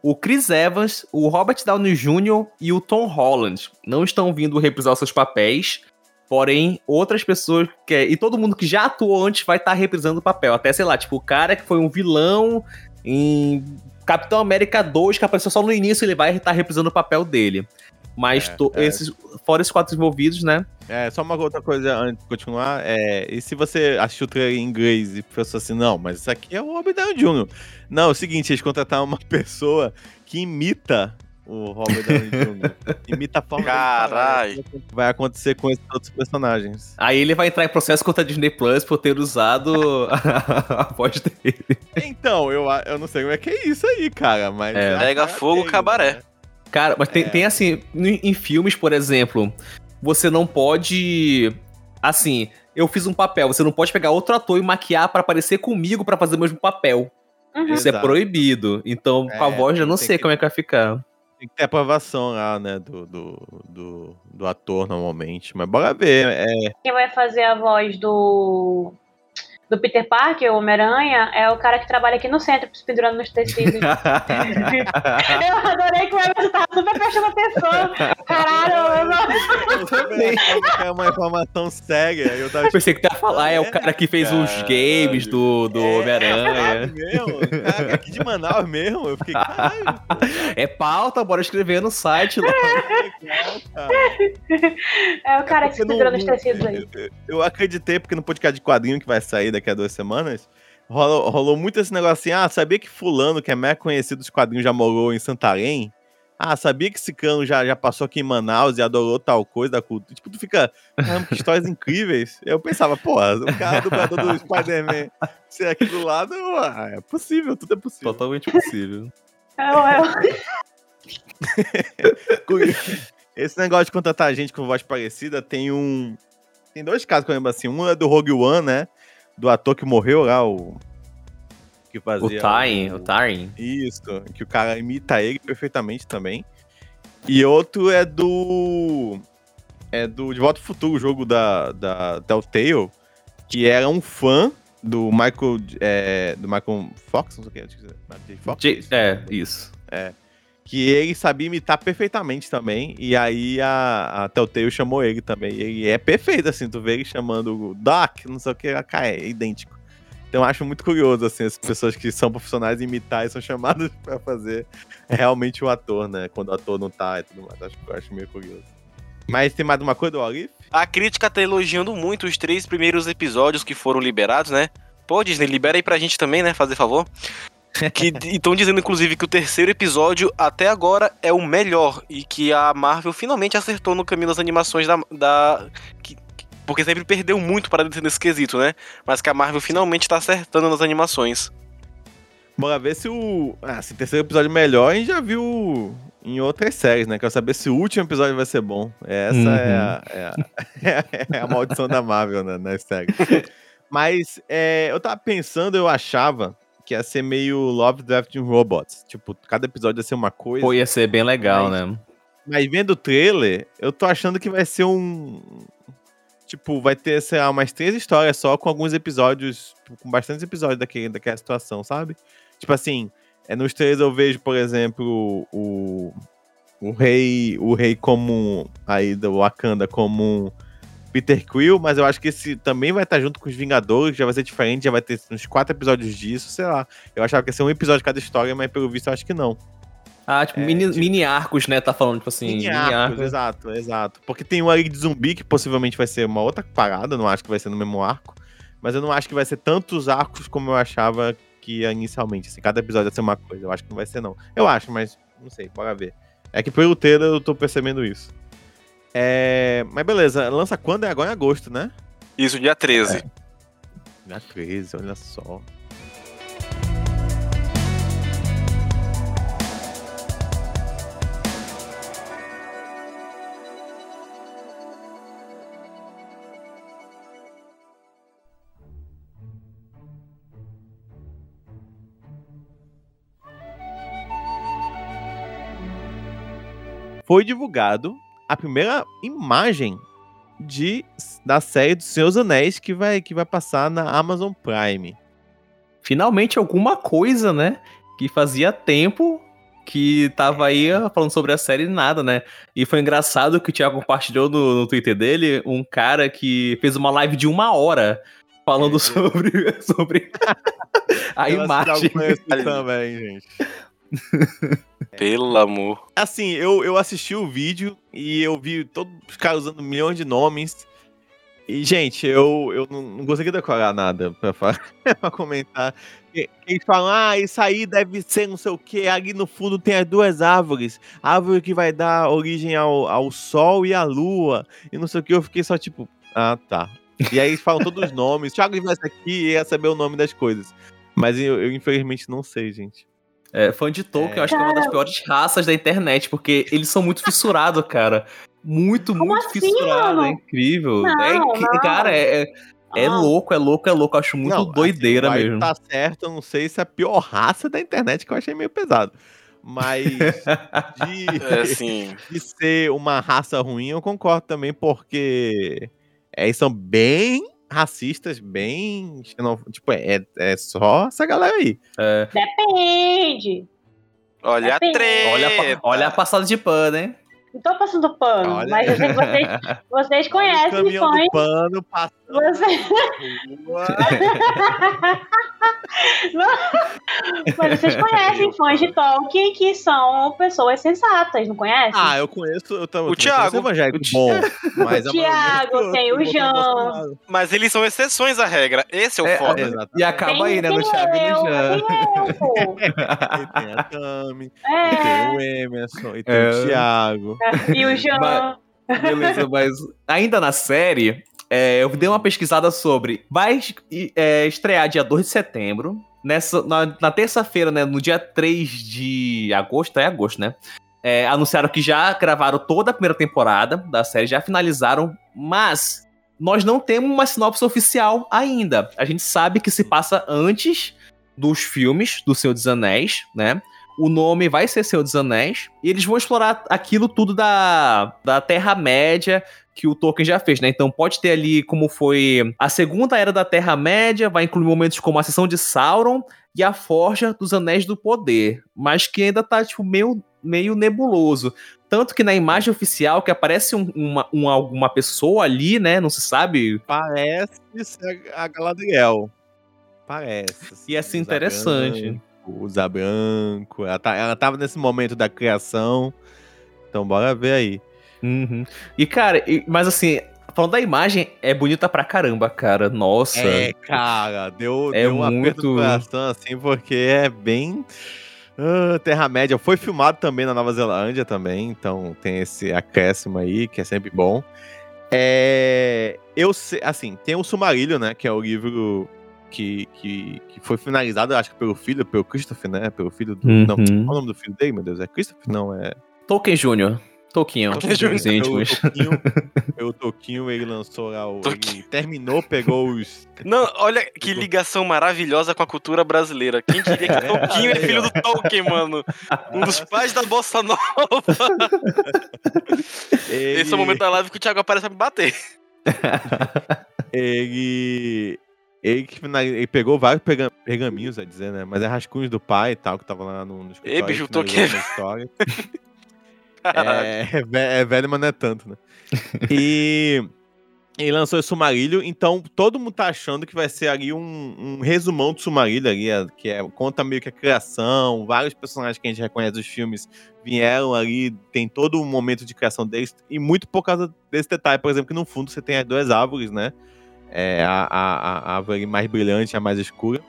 o Chris Evans, o Robert Downey Jr. e o Tom Holland. Não estão vindo reprisar seus papéis. Porém, outras pessoas que, e todo mundo que já atuou antes vai estar reprisando o papel. Até, sei lá, tipo, o cara que foi um vilão em Capitão América 2, que apareceu só no início, ele vai estar reprisando o papel dele. Mas É, to- é. esses, fora esses quatro envolvidos, né? É, só uma outra coisa antes de continuar. É, e se você assistiu o trailer em inglês e pensou assim, não, mas isso aqui é o Robert Downey Jr. Não, é o seguinte, eles contrataram uma pessoa que imita o Robert Downey Jr. imita a forma falar. Caralho. Vai acontecer com esses outros personagens. Aí ele vai entrar em processo contra a Disney Plus por ter usado a voz dele. Então, eu, eu não sei como é que é isso aí, cara, mas... É. Pega fogo, cabaré. né? Cara, mas tem, É. tem assim, em, filmes, por exemplo, você não pode. Assim, eu fiz um papel, você não pode pegar outro ator e maquiar pra aparecer comigo pra fazer o mesmo papel. Uhum. Isso é proibido. Então, com a É, voz, eu não sei que- como é que vai ficar. Tem que ter aprovação lá, né, do, do, do, do ator normalmente. Mas bora ver. É, Quem vai fazer a voz do. Do Peter Parker, o Homem-Aranha, é o cara que trabalha aqui no centro, se pendurando nos tecidos. eu adorei que o Emerson tava super prestando atenção. Caralho, eu não... eu também era uma informação séria. Eu tava Eu pensei que tu ia falar, é o cara que fez os Caralho. games do, do É, Homem-Aranha. Cara, aqui de Manaus mesmo? Eu fiquei, caralho, É pauta, bora escrever no site lá. cara. É o cara que se não- nos tecidos aí. Eu, eu acreditei, porque no podcast de quadrinho que vai sair daqui a duas semanas, rolou, rolou muito esse negócio assim, ah, sabia que fulano, que é mega conhecido dos quadrinhos, já morou em Santarém? Ah, sabia que esse cano já, já passou aqui em Manaus e adorou tal coisa da cultura? Tipo, tu fica, caramba, que histórias incríveis. Eu pensava, pô, o cara dublador do Spider-Man ser aqui do lado, ah, é possível, tudo é possível. Totalmente possível. Eu, eu... Esse negócio de contratar gente com voz parecida tem um. Tem dois casos que eu lembro assim. Um é do Rogue One, né? Do ator que morreu lá, o. Que fazia. O Tyne, o Tyne. Isso, que o cara imita ele perfeitamente também. E outro é do. É do De Volta ao Futuro, o jogo da, da Telltale, que era um fã do Michael. É, do Michael Fox, não sei o que. acho que é Michael. Fox. J- É, isso. Que ele sabia imitar perfeitamente também, e aí a, a Telltale chamou ele também, e é perfeito, assim, tu vê ele chamando o Doc, não sei o que, é idêntico. Então eu acho muito curioso, assim, as pessoas que são profissionais imitar e são chamadas pra fazer realmente o ator, né? Quando o ator não tá e tudo mais. Acho, acho meio curioso. Mas tem mais uma coisa do Olif? A crítica tá elogiando muito os três primeiros episódios que foram liberados, né? Pô, Disney, libera aí pra gente também, né? Fazer favor. Que estão dizendo, inclusive, que o terceiro episódio até agora é o melhor. E que a Marvel finalmente acertou no caminho das animações da. da que- que- porque sempre perdeu muito para nesse quesito, né? Mas que a Marvel finalmente tá acertando nas animações. Bora ver se o. Ah, se o terceiro episódio é melhor, a gente já viu em outras séries, né? Quero saber se o último episódio vai ser bom. Essa Uhum. é, a, é, a, é a maldição da Marvel né, nas séries. Mas é, eu tava pensando, eu achava que ia ser meio Love, and Robots. Tipo, cada episódio ia ser uma coisa. Pô, ia ser bem legal, Mas- né? Mas vendo o trailer, eu tô achando que vai ser um. Tipo, vai ter, sei lá, umas três histórias só com alguns episódios. Com bastantes episódios daquele, daquela situação, sabe? Tipo assim, é, nos trailers eu vejo, por exemplo, o. O rei. O rei como. Aí do Wakanda como Peter Quill, mas eu acho que esse também vai estar junto com os Vingadores, já vai ser diferente, já vai ter uns quatro episódios disso, sei lá. Eu achava que ia ser um episódio de cada história, mas pelo visto eu acho que não. Ah, tipo, É, mini, tipo- mini arcos, né? Tá falando, tipo assim, Mini arcos, exato, exato. Porque tem um ali de zumbi que possivelmente vai ser uma outra parada, não acho que vai ser no mesmo arco. Mas eu não acho que vai ser tantos arcos como eu achava que ia inicialmente. Assim, cada episódio ia ser uma coisa. Eu acho que não vai ser, não. Eu acho, mas não sei, bora ver. É que pelo trailer eu tô percebendo isso. É... Mas beleza, lança quando? É agora em agosto, né? Isso, dia 13. Dia 13, olha só. Foi divulgado a primeira imagem de, da série dos Seus Anéis que vai, que vai passar na Amazon Prime. Finalmente alguma coisa, né? Que fazia tempo que tava aí ó, falando sobre a série e nada, né? E foi engraçado que o Thiago compartilhou no, no Twitter dele um cara que fez uma live de uma hora falando sobre, sobre a Eu imagem. também, gente. Pelo amor. Assim, eu, eu assisti o vídeo e eu vi todos os caras usando milhões de nomes. E, gente, eu, eu não, não consegui decorar nada pra, pra comentar. E- Eles falam, ah, isso aí deve ser não sei o que. Ali no fundo tem as duas árvores. A árvore que vai dar origem ao, ao sol e à lua. E não sei o que. Eu fiquei só tipo, ah, tá. E aí eles falam todos os nomes. Thiago vai aqui e ia saber o nome das coisas. Mas eu, eu, infelizmente não sei, gente. É, fã de Tolkien, eu acho que é uma das piores raças da internet, porque eles são muito fissurados, cara. Muito, Como muito assim, fissurado. mano? É incrível. Não, é, incri-. Cara, é, é, é Ah. louco, é louco, é louco. Eu acho muito Não, doideira assim, mesmo. Tá certo, eu não sei se é a pior raça da internet, que eu achei meio pesado. Mas de, É assim. de ser uma raça ruim, eu concordo também, porque é, eles são bem racistas, bem. Tipo, é, é só essa galera aí. É, Depende. Olha a Depende. treta. olha, a olha a passada de pano, hein? Não tô passando pano, Olha. mas eu sei que vocês, vocês o conhecem caminhão fãs. do pano passando. Você... Mas vocês conhecem fãs de Tolkien que são pessoas sensatas, não conhecem? Ah, eu conheço. Eu tava, O eu Thiago. evangélico O bom. Mas a Thiago, tem o. Bolsonaro. Mas eles são exceções à regra. Esse é o É, foda. Exato. E acaba aí, né? No tem Thiago e no Jean. tem eu, pô. E tem a Tami, e É, tem o Emerson, e tem É. o Thiago. E o Jean. Mas- Beleza, mas ainda na série, é, eu dei uma pesquisada sobre. Vai é, estrear dia 2 de setembro. Nessa, na, na terça-feira, né? No dia 3 de agosto, é agosto, né? é, anunciaram que já gravaram toda a primeira temporada da série, já finalizaram, mas nós não temos uma sinopse oficial ainda. A gente sabe que se passa antes dos filmes do Senhor dos Anéis, né? O nome vai ser Senhor dos Anéis. E eles vão explorar aquilo tudo da, da Terra-média que o Tolkien já fez, né? Então pode ter ali como foi a segunda era da Terra-média, vai incluir momentos como a sessão de Sauron e a Forja dos Anéis do Poder, mas que ainda tá, tipo, meio, meio nebuloso. Tanto que na imagem oficial que aparece um- uma, uma, alguma pessoa ali, né? Não se sabe. Parece ser a Galadriel. Parece. assim, Ia ser usar interessante. Usar branco. Ela, tá, ela tava nesse momento da criação. Então bora ver aí. Uhum. E, cara, e- mas assim, falando da imagem, é bonita pra caramba, cara. Nossa. É, cara, deu, É deu um aperto no muito- coração, assim, porque é bem. ah, Terra-média. Foi filmado também na Nova Zelândia também, então tem esse acréscimo aí, que é sempre bom. É, eu sei, assim, tem o Sumarilho, né, que é o livro que, que, que foi finalizado, acho que pelo filho, pelo Christopher, né, pelo filho do... Não, Uhum. qual é o nome do filho dele, meu Deus? É Christopher? Não, é... Tolkien Jr. Tolkien, Tolkien Jr. os íntimos. O Toquinho, o Toquinho, ele lançou lá, o, ele terminou, pegou os... Não, olha que ligação maravilhosa com a cultura brasileira. Quem diria que Tolkien é filho do Tolkien, mano? Um dos pais da Bossa Nova. Ele... Esse é o momento da live que o Thiago aparece pra me bater. ele. Ele, que ele pegou vários perga- pergaminhos, a dizer, né? Mas é rascunhos do pai e tal, que tava lá no, no escritório. Ei, bicho, tô aqui. a história. é, é é velho, mas não é tanto, né? E ele lançou esse Sumarilho, então todo mundo tá achando que vai ser ali um, um resumão do Sumarilho ali, é- que é, conta meio que a criação, vários personagens que a gente reconhece dos filmes vieram ali, tem todo o momento de criação deles, e muito por causa desse detalhe, por exemplo, que no fundo você tem as duas árvores, né? É, a, a, a árvore mais brilhante, a mais escura.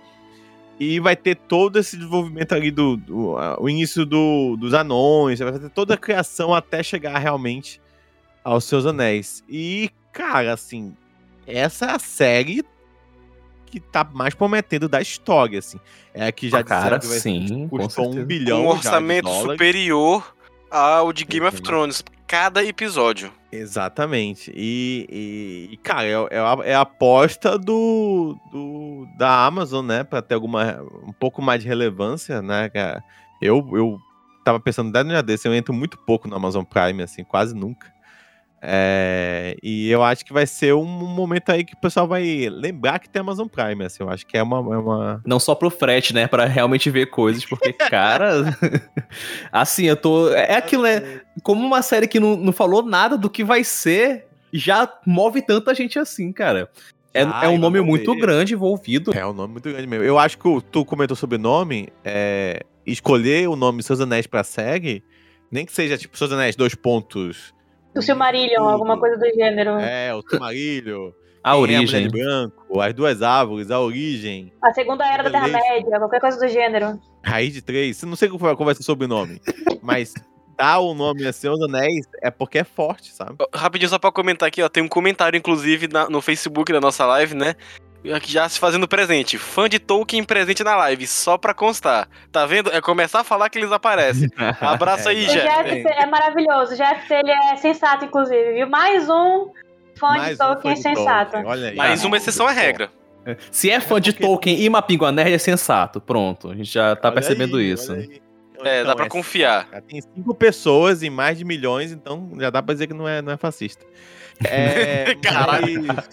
E vai ter todo esse desenvolvimento ali do. do- a- o início do, dos anões, vai ter toda a criação até chegar realmente aos seus anéis. E, cara, assim, essa é a série que tá mais prometendo da história, assim. É a que já Ah, cara, que vai sim, com custou um bilhão. um orçamento superior ao de Game of. Thrones. Cada episódio. Exatamente. E, e- cara, é, é a, é a aposta do, do- da Amazon, né? Pra ter alguma. um pouco mais de relevância, né? Eu, eu tava pensando, desde um dia desse, eu entro muito pouco no Amazon Prime, assim, quase nunca. É, e eu acho que vai ser um momento aí que o pessoal vai lembrar que tem Amazon Prime, assim. Eu acho que é uma. É uma... Não só pro frete, né? Pra realmente ver coisas, porque, cara. assim, eu tô. É aquilo, né? Como uma série que não, não falou nada do que vai ser, já move tanta gente assim, cara. É, Ah, é um nome muito grande envolvido. É um nome muito grande mesmo. Eu acho que o- tu comentou sobre nome, é, escolher o nome Seus Anéis pra série, nem que seja tipo Seus Anéis, dois pontos. O Silmarillion, alguma coisa do gênero. É, o Silmarillion. A quem é origem. Mulher de Branco, as duas árvores, a origem, A segunda era da. Terra-média, qualquer coisa do gênero. raiz de três. Não sei qual vai ser o sobrenome, mas dar o nome a Seus Anéis é porque é forte, sabe? Rapidinho, só pra comentar aqui, ó. Tem um comentário, inclusive, na- no Facebook da nossa live, né? Aqui Já se fazendo presente. Fã de Tolkien presente na live, só pra constar. Tá vendo? É começar a falar que eles aparecem. Abraço aí, O Jeff. Jeff é maravilhoso. O Jeff, ele é sensato, inclusive. Viu? Mais um fã Mais de um Tolkien fã de sensato. Tolkien, Olha aí. Mais uma exceção é regra. Se é fã de porque- Tolkien e Mapingua Nerd, é sensato. Pronto, a gente já tá Olha percebendo aí, isso. É, dá Então, pra confiar. Cara, Tem cinco pessoas e mais de milhões, então já dá pra dizer que não é, não é fascista. É, Caralho. mas...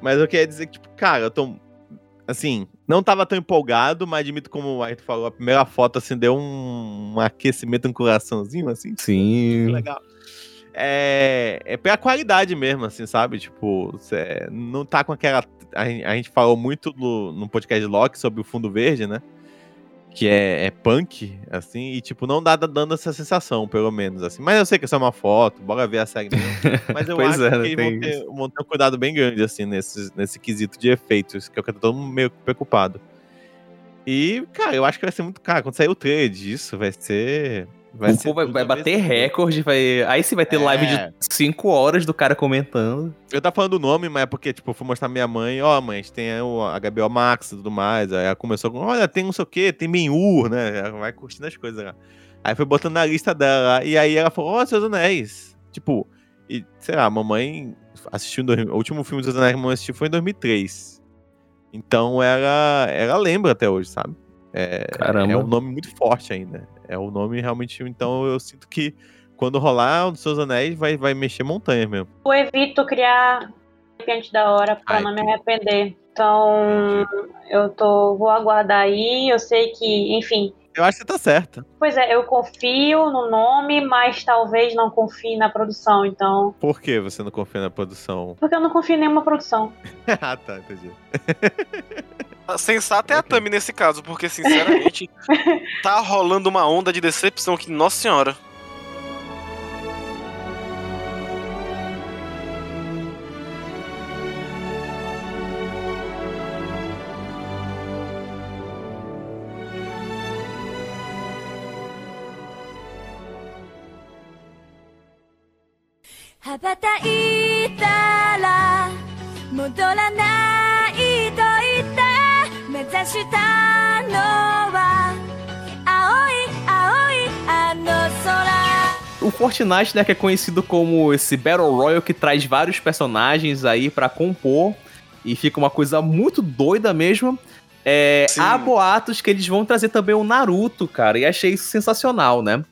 mas eu queria dizer que, tipo, cara, eu tô. Assim, não tava tão empolgado, mas admito, como o Arthur falou, a primeira foto, assim, deu um, um aquecimento no coraçãozinho, assim. Que Sim. legal. É, é pela qualidade mesmo, assim, sabe? Tipo, não tá com aquela. A gente, a gente falou muito no, no podcast de Loki sobre o fundo verde, né? Que é, é punk, assim, e tipo, não dá dando essa sensação, pelo menos, assim. Mas eu sei que isso é uma foto, bora ver a série mesmo. Mas eu acho é, que eles vão ter, vão ter um cuidado bem grande, assim, nesse, nesse quesito de efeitos, que eu tô todo mundo meio preocupado. E, cara, eu acho que vai ser muito. Cara, quando sair o trailer disso, vai ser. Vai, o vai, vai bater recorde, vai. Aí sim vai ter live É. de 5 horas do cara comentando. Eu tava falando o nome, mas é porque, tipo, eu fui mostrar minha mãe, ó, mãe, a gente tem o HBO Max e tudo mais. Aí ela começou com, olha, tem não sei o quê, tem Ben-Hur, né? Ela vai curtindo as coisas lá. Aí foi botando na lista dela lá, e aí ela falou, ó, Seus Anéis. Tipo, e, sei lá, a mamãe assistiu, em dois- o último filme dos Anéis que a mamãe assistiu foi em 2003. Então ela, ela lembra até hoje, sabe? É, Caramba. é um nome muito forte ainda. É um nome realmente, então eu sinto que quando rolar o dos Seus Anéis vai, vai mexer montanha mesmo. Eu evito criar antes da hora pra Ai, não me arrepender. Então, eu tô, vou aguardar aí. Eu sei que, enfim, Eu acho que você tá certa. Pois é, eu confio no nome, mas talvez não confie na produção, então. Por que você não confia na produção? Porque eu não confio em nenhuma produção. ah, tá, entendi. Sensata é a Tami nesse caso, porque, sinceramente, tá rolando uma onda de decepção que, nossa senhora. O Fortnite, né, que é conhecido como esse Battle Royale que traz vários personagens aí pra compor e fica uma coisa muito doida mesmo. É, há boatos que eles vão trazer também o Naruto, cara, e achei isso sensacional, né?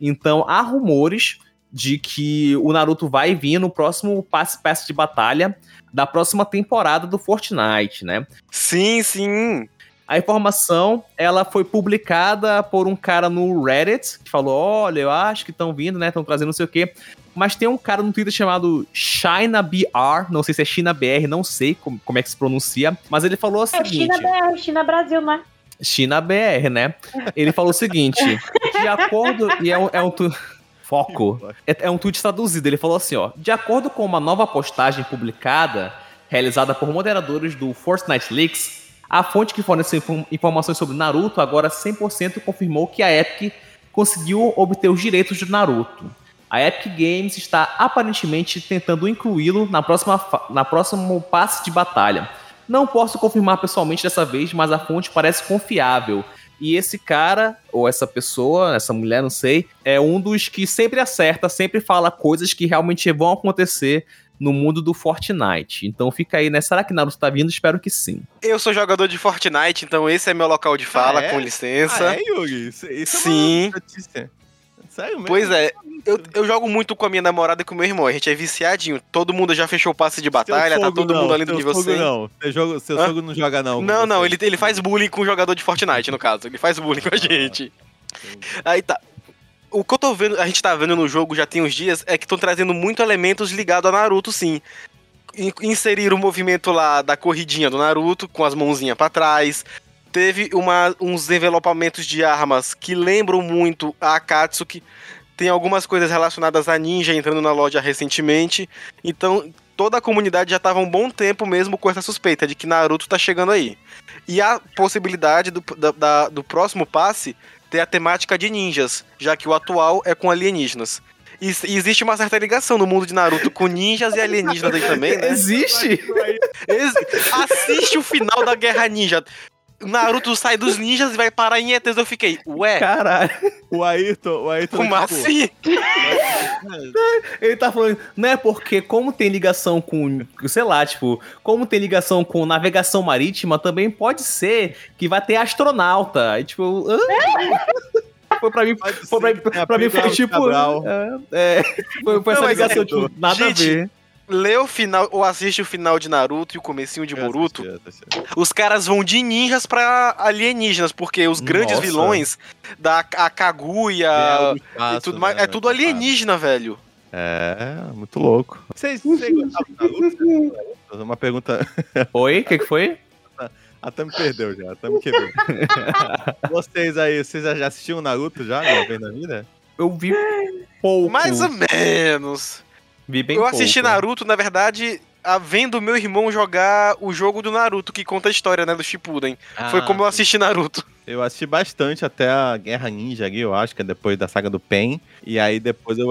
Então, há rumores de que o Naruto vai vir no próximo passe passe de batalha da próxima temporada do Fortnite, né? Sim, sim. A informação, ela foi publicada por um cara no Reddit, que falou, olha, eu acho que estão vindo, né, estão trazendo não sei o quê. Mas tem um cara no Twitter chamado ChinaBR, não sei se é ChinaBR, não sei como, como é que se pronuncia, mas ele falou o É seguinte... China BR, China Brasil, não é? China BR, né? Ele falou o seguinte: de acordo. E é um. É um tu- foco. É, é um tweet traduzido. Ele falou assim: ó. De acordo com uma nova postagem publicada, realizada por moderadores do Fortnite Leaks, a fonte que forneceu info- informações sobre Naruto agora 100% confirmou que a Epic conseguiu obter os direitos de Naruto. A Epic Games está aparentemente tentando incluí-lo na próxima na próximo passe de batalha. Não posso confirmar pessoalmente dessa vez, mas a fonte parece confiável. E esse cara, ou essa pessoa, essa mulher, não sei, é um dos que sempre acerta, sempre fala coisas que realmente vão acontecer no mundo do Fortnite. Então fica aí, né? Será que Naruto tá vindo? Espero que sim. Eu sou jogador de Fortnite, então esse é meu local de fala, Ah, é? com licença. Ah, é, Yuri? Isso, isso Sim. é uma notícia. Sério mesmo? Pois é, eu, eu jogo muito com a minha namorada e com o meu irmão. A gente é viciadinho. Todo mundo já fechou o passe de batalha, tá todo não, mundo ali no seu nível sogro 100. Não, seu, jogo, seu Hã? sogro não joga não. Não, não, você. ele, ele faz bullying com o jogador de Fortnite, no caso. Ele faz bullying com a gente. Aí tá. O que eu tô vendo, a gente tá vendo no jogo já tem uns dias, é que estão trazendo muito elementos ligados a Naruto, sim. In- Inseriram o movimento lá da corridinha do Naruto, com as mãozinhas pra trás. Teve uma, uns envelopamentos de armas que lembram muito a Akatsuki. Tem algumas coisas relacionadas a ninja entrando na loja recentemente. Então, toda a comunidade já tava um bom tempo mesmo com essa suspeita de que Naruto tá chegando aí. E a possibilidade do, da- da- do próximo passe ter a temática de ninjas, já que o atual é com alienígenas. E, e existe uma certa ligação no mundo de Naruto com ninjas e alienígenas aí também, né? Existe? Ex- Assiste o final da Guerra Ninja. Naruto sai dos ninjas e vai parar em ETs. Eu fiquei, ué, Caralho. O Ayrton, o Ayrton como assim? Ele tá falando, não é porque como tem ligação com, sei lá, tipo, como tem ligação com navegação marítima, também pode ser que vai ter astronauta. Aí, tipo, foi pra mim, Pode foi pra, ser que tenha pra mim foi tipo, é, é, foi, foi essa Não, ligação, tipo, nada Gente, a ver. Lê o final, ou assiste o final de Naruto e o comecinho de Boruto. Os caras vão de ninjas pra alienígenas, porque os grandes Nossa. vilões da a Kaguya É, e tudo mais, né, é tudo alienígena, velho. É, muito louco. Vocês, vocês gostavam Naruto? Uma pergunta. Oi, o que, que foi? A Tami perdeu já, a Tami quebrou. vocês aí, vocês já assistiram Naruto já, uma vez na vida? Eu vi pouco. Mais ou menos. Vi bem eu assisti pouco. Naruto, na verdade, a- vendo meu irmão jogar o jogo do Naruto, que conta a história, né, do Shippuden. Foi Ah, como eu assisti Naruto. Eu assisti bastante até a Guerra Ninja ali, eu acho, que é depois da saga do Pen. E aí depois eu,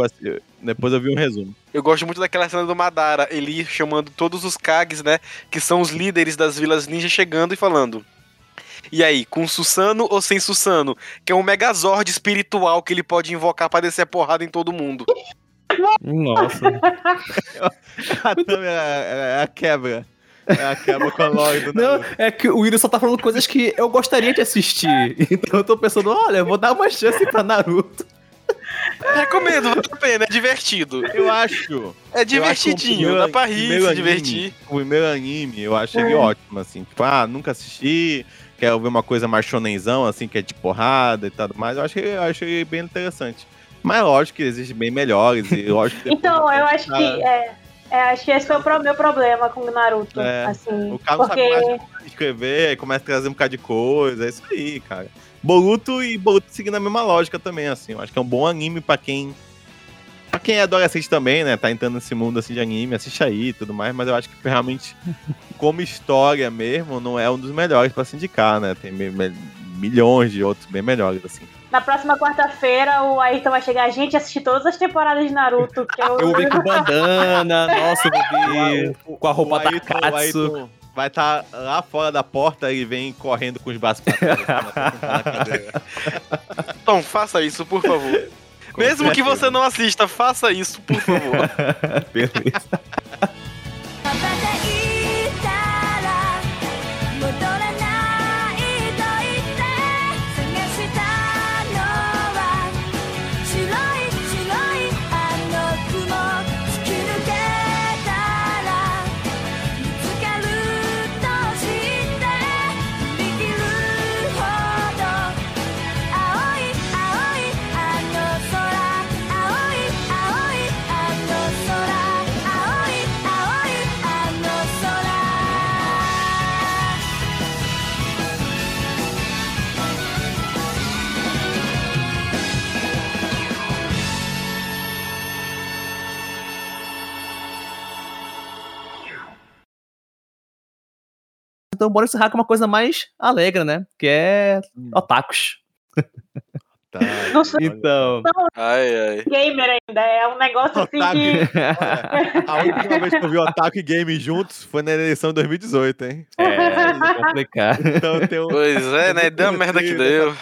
depois eu vi um resumo. Eu gosto muito daquela cena do Madara, ele chamando todos os Kages, né, que são os líderes das vilas ninja, chegando e falando. E aí, com Susano ou sem Susano? Que é um Megazord espiritual que ele pode invocar pra descer a porrada em todo mundo. Nossa. A Tami é, é a quebra. É a quebra com a lore do Não, é que o William só tá falando coisas que eu gostaria de assistir. Então eu tô pensando, olha, eu vou dar uma chance pra Naruto. Recomendo, vale a pena, é divertido. Eu acho. É divertidinho, dá pra rir, se anime, divertir. O primeiro anime, eu acho ele É. ótimo, assim. Tipo, ah, nunca assisti, quero ver uma coisa mais shonenzão, assim, que é de porrada e tudo mais. Eu acho, que- eu acho ele bem interessante. Mas lógico que existem bem melhores e lógico Então, o eu cara- acho que. É, é, acho que esse foi o pro- meu problema com o Naruto. É, assim, O cara não porque. sabe mais escrever, começa a trazer um bocado de coisa, é isso aí, cara. Boruto e Boruto seguindo a mesma lógica também, assim. Eu acho que é um bom anime pra quem. Pra quem é adolescente também, né? Tá entrando nesse mundo assim de anime, assiste aí e tudo mais, mas eu acho que realmente, como história mesmo, não é um dos melhores pra se indicar, né? Tem milhões de outros bem melhores, assim. Na próxima quarta-feira, o Ayrton vai chegar. Gente, assistir todas as temporadas de Naruto. Que eu, Eu vou ver com bandana, nossa, ver com a roupa O da Ayrton- o Katsu. Ayrton vai estar lá fora da porta e vem correndo com os braços pra. Então, faça isso, por favor. Mesmo que certeza. você não assista, faça isso, por favor. Beleza. Então bora encerrar com uma coisa mais alegre, né? Que é otakus. Tá, Não sou Então, Ai, ai. gamer ainda. É um negócio assim Otaku. que. Olha, a última vez que eu vi Otaku e Game juntos foi na eleição de 2018, hein? é complicado. Então tem um. Pois é, né? Deu a merda que deu.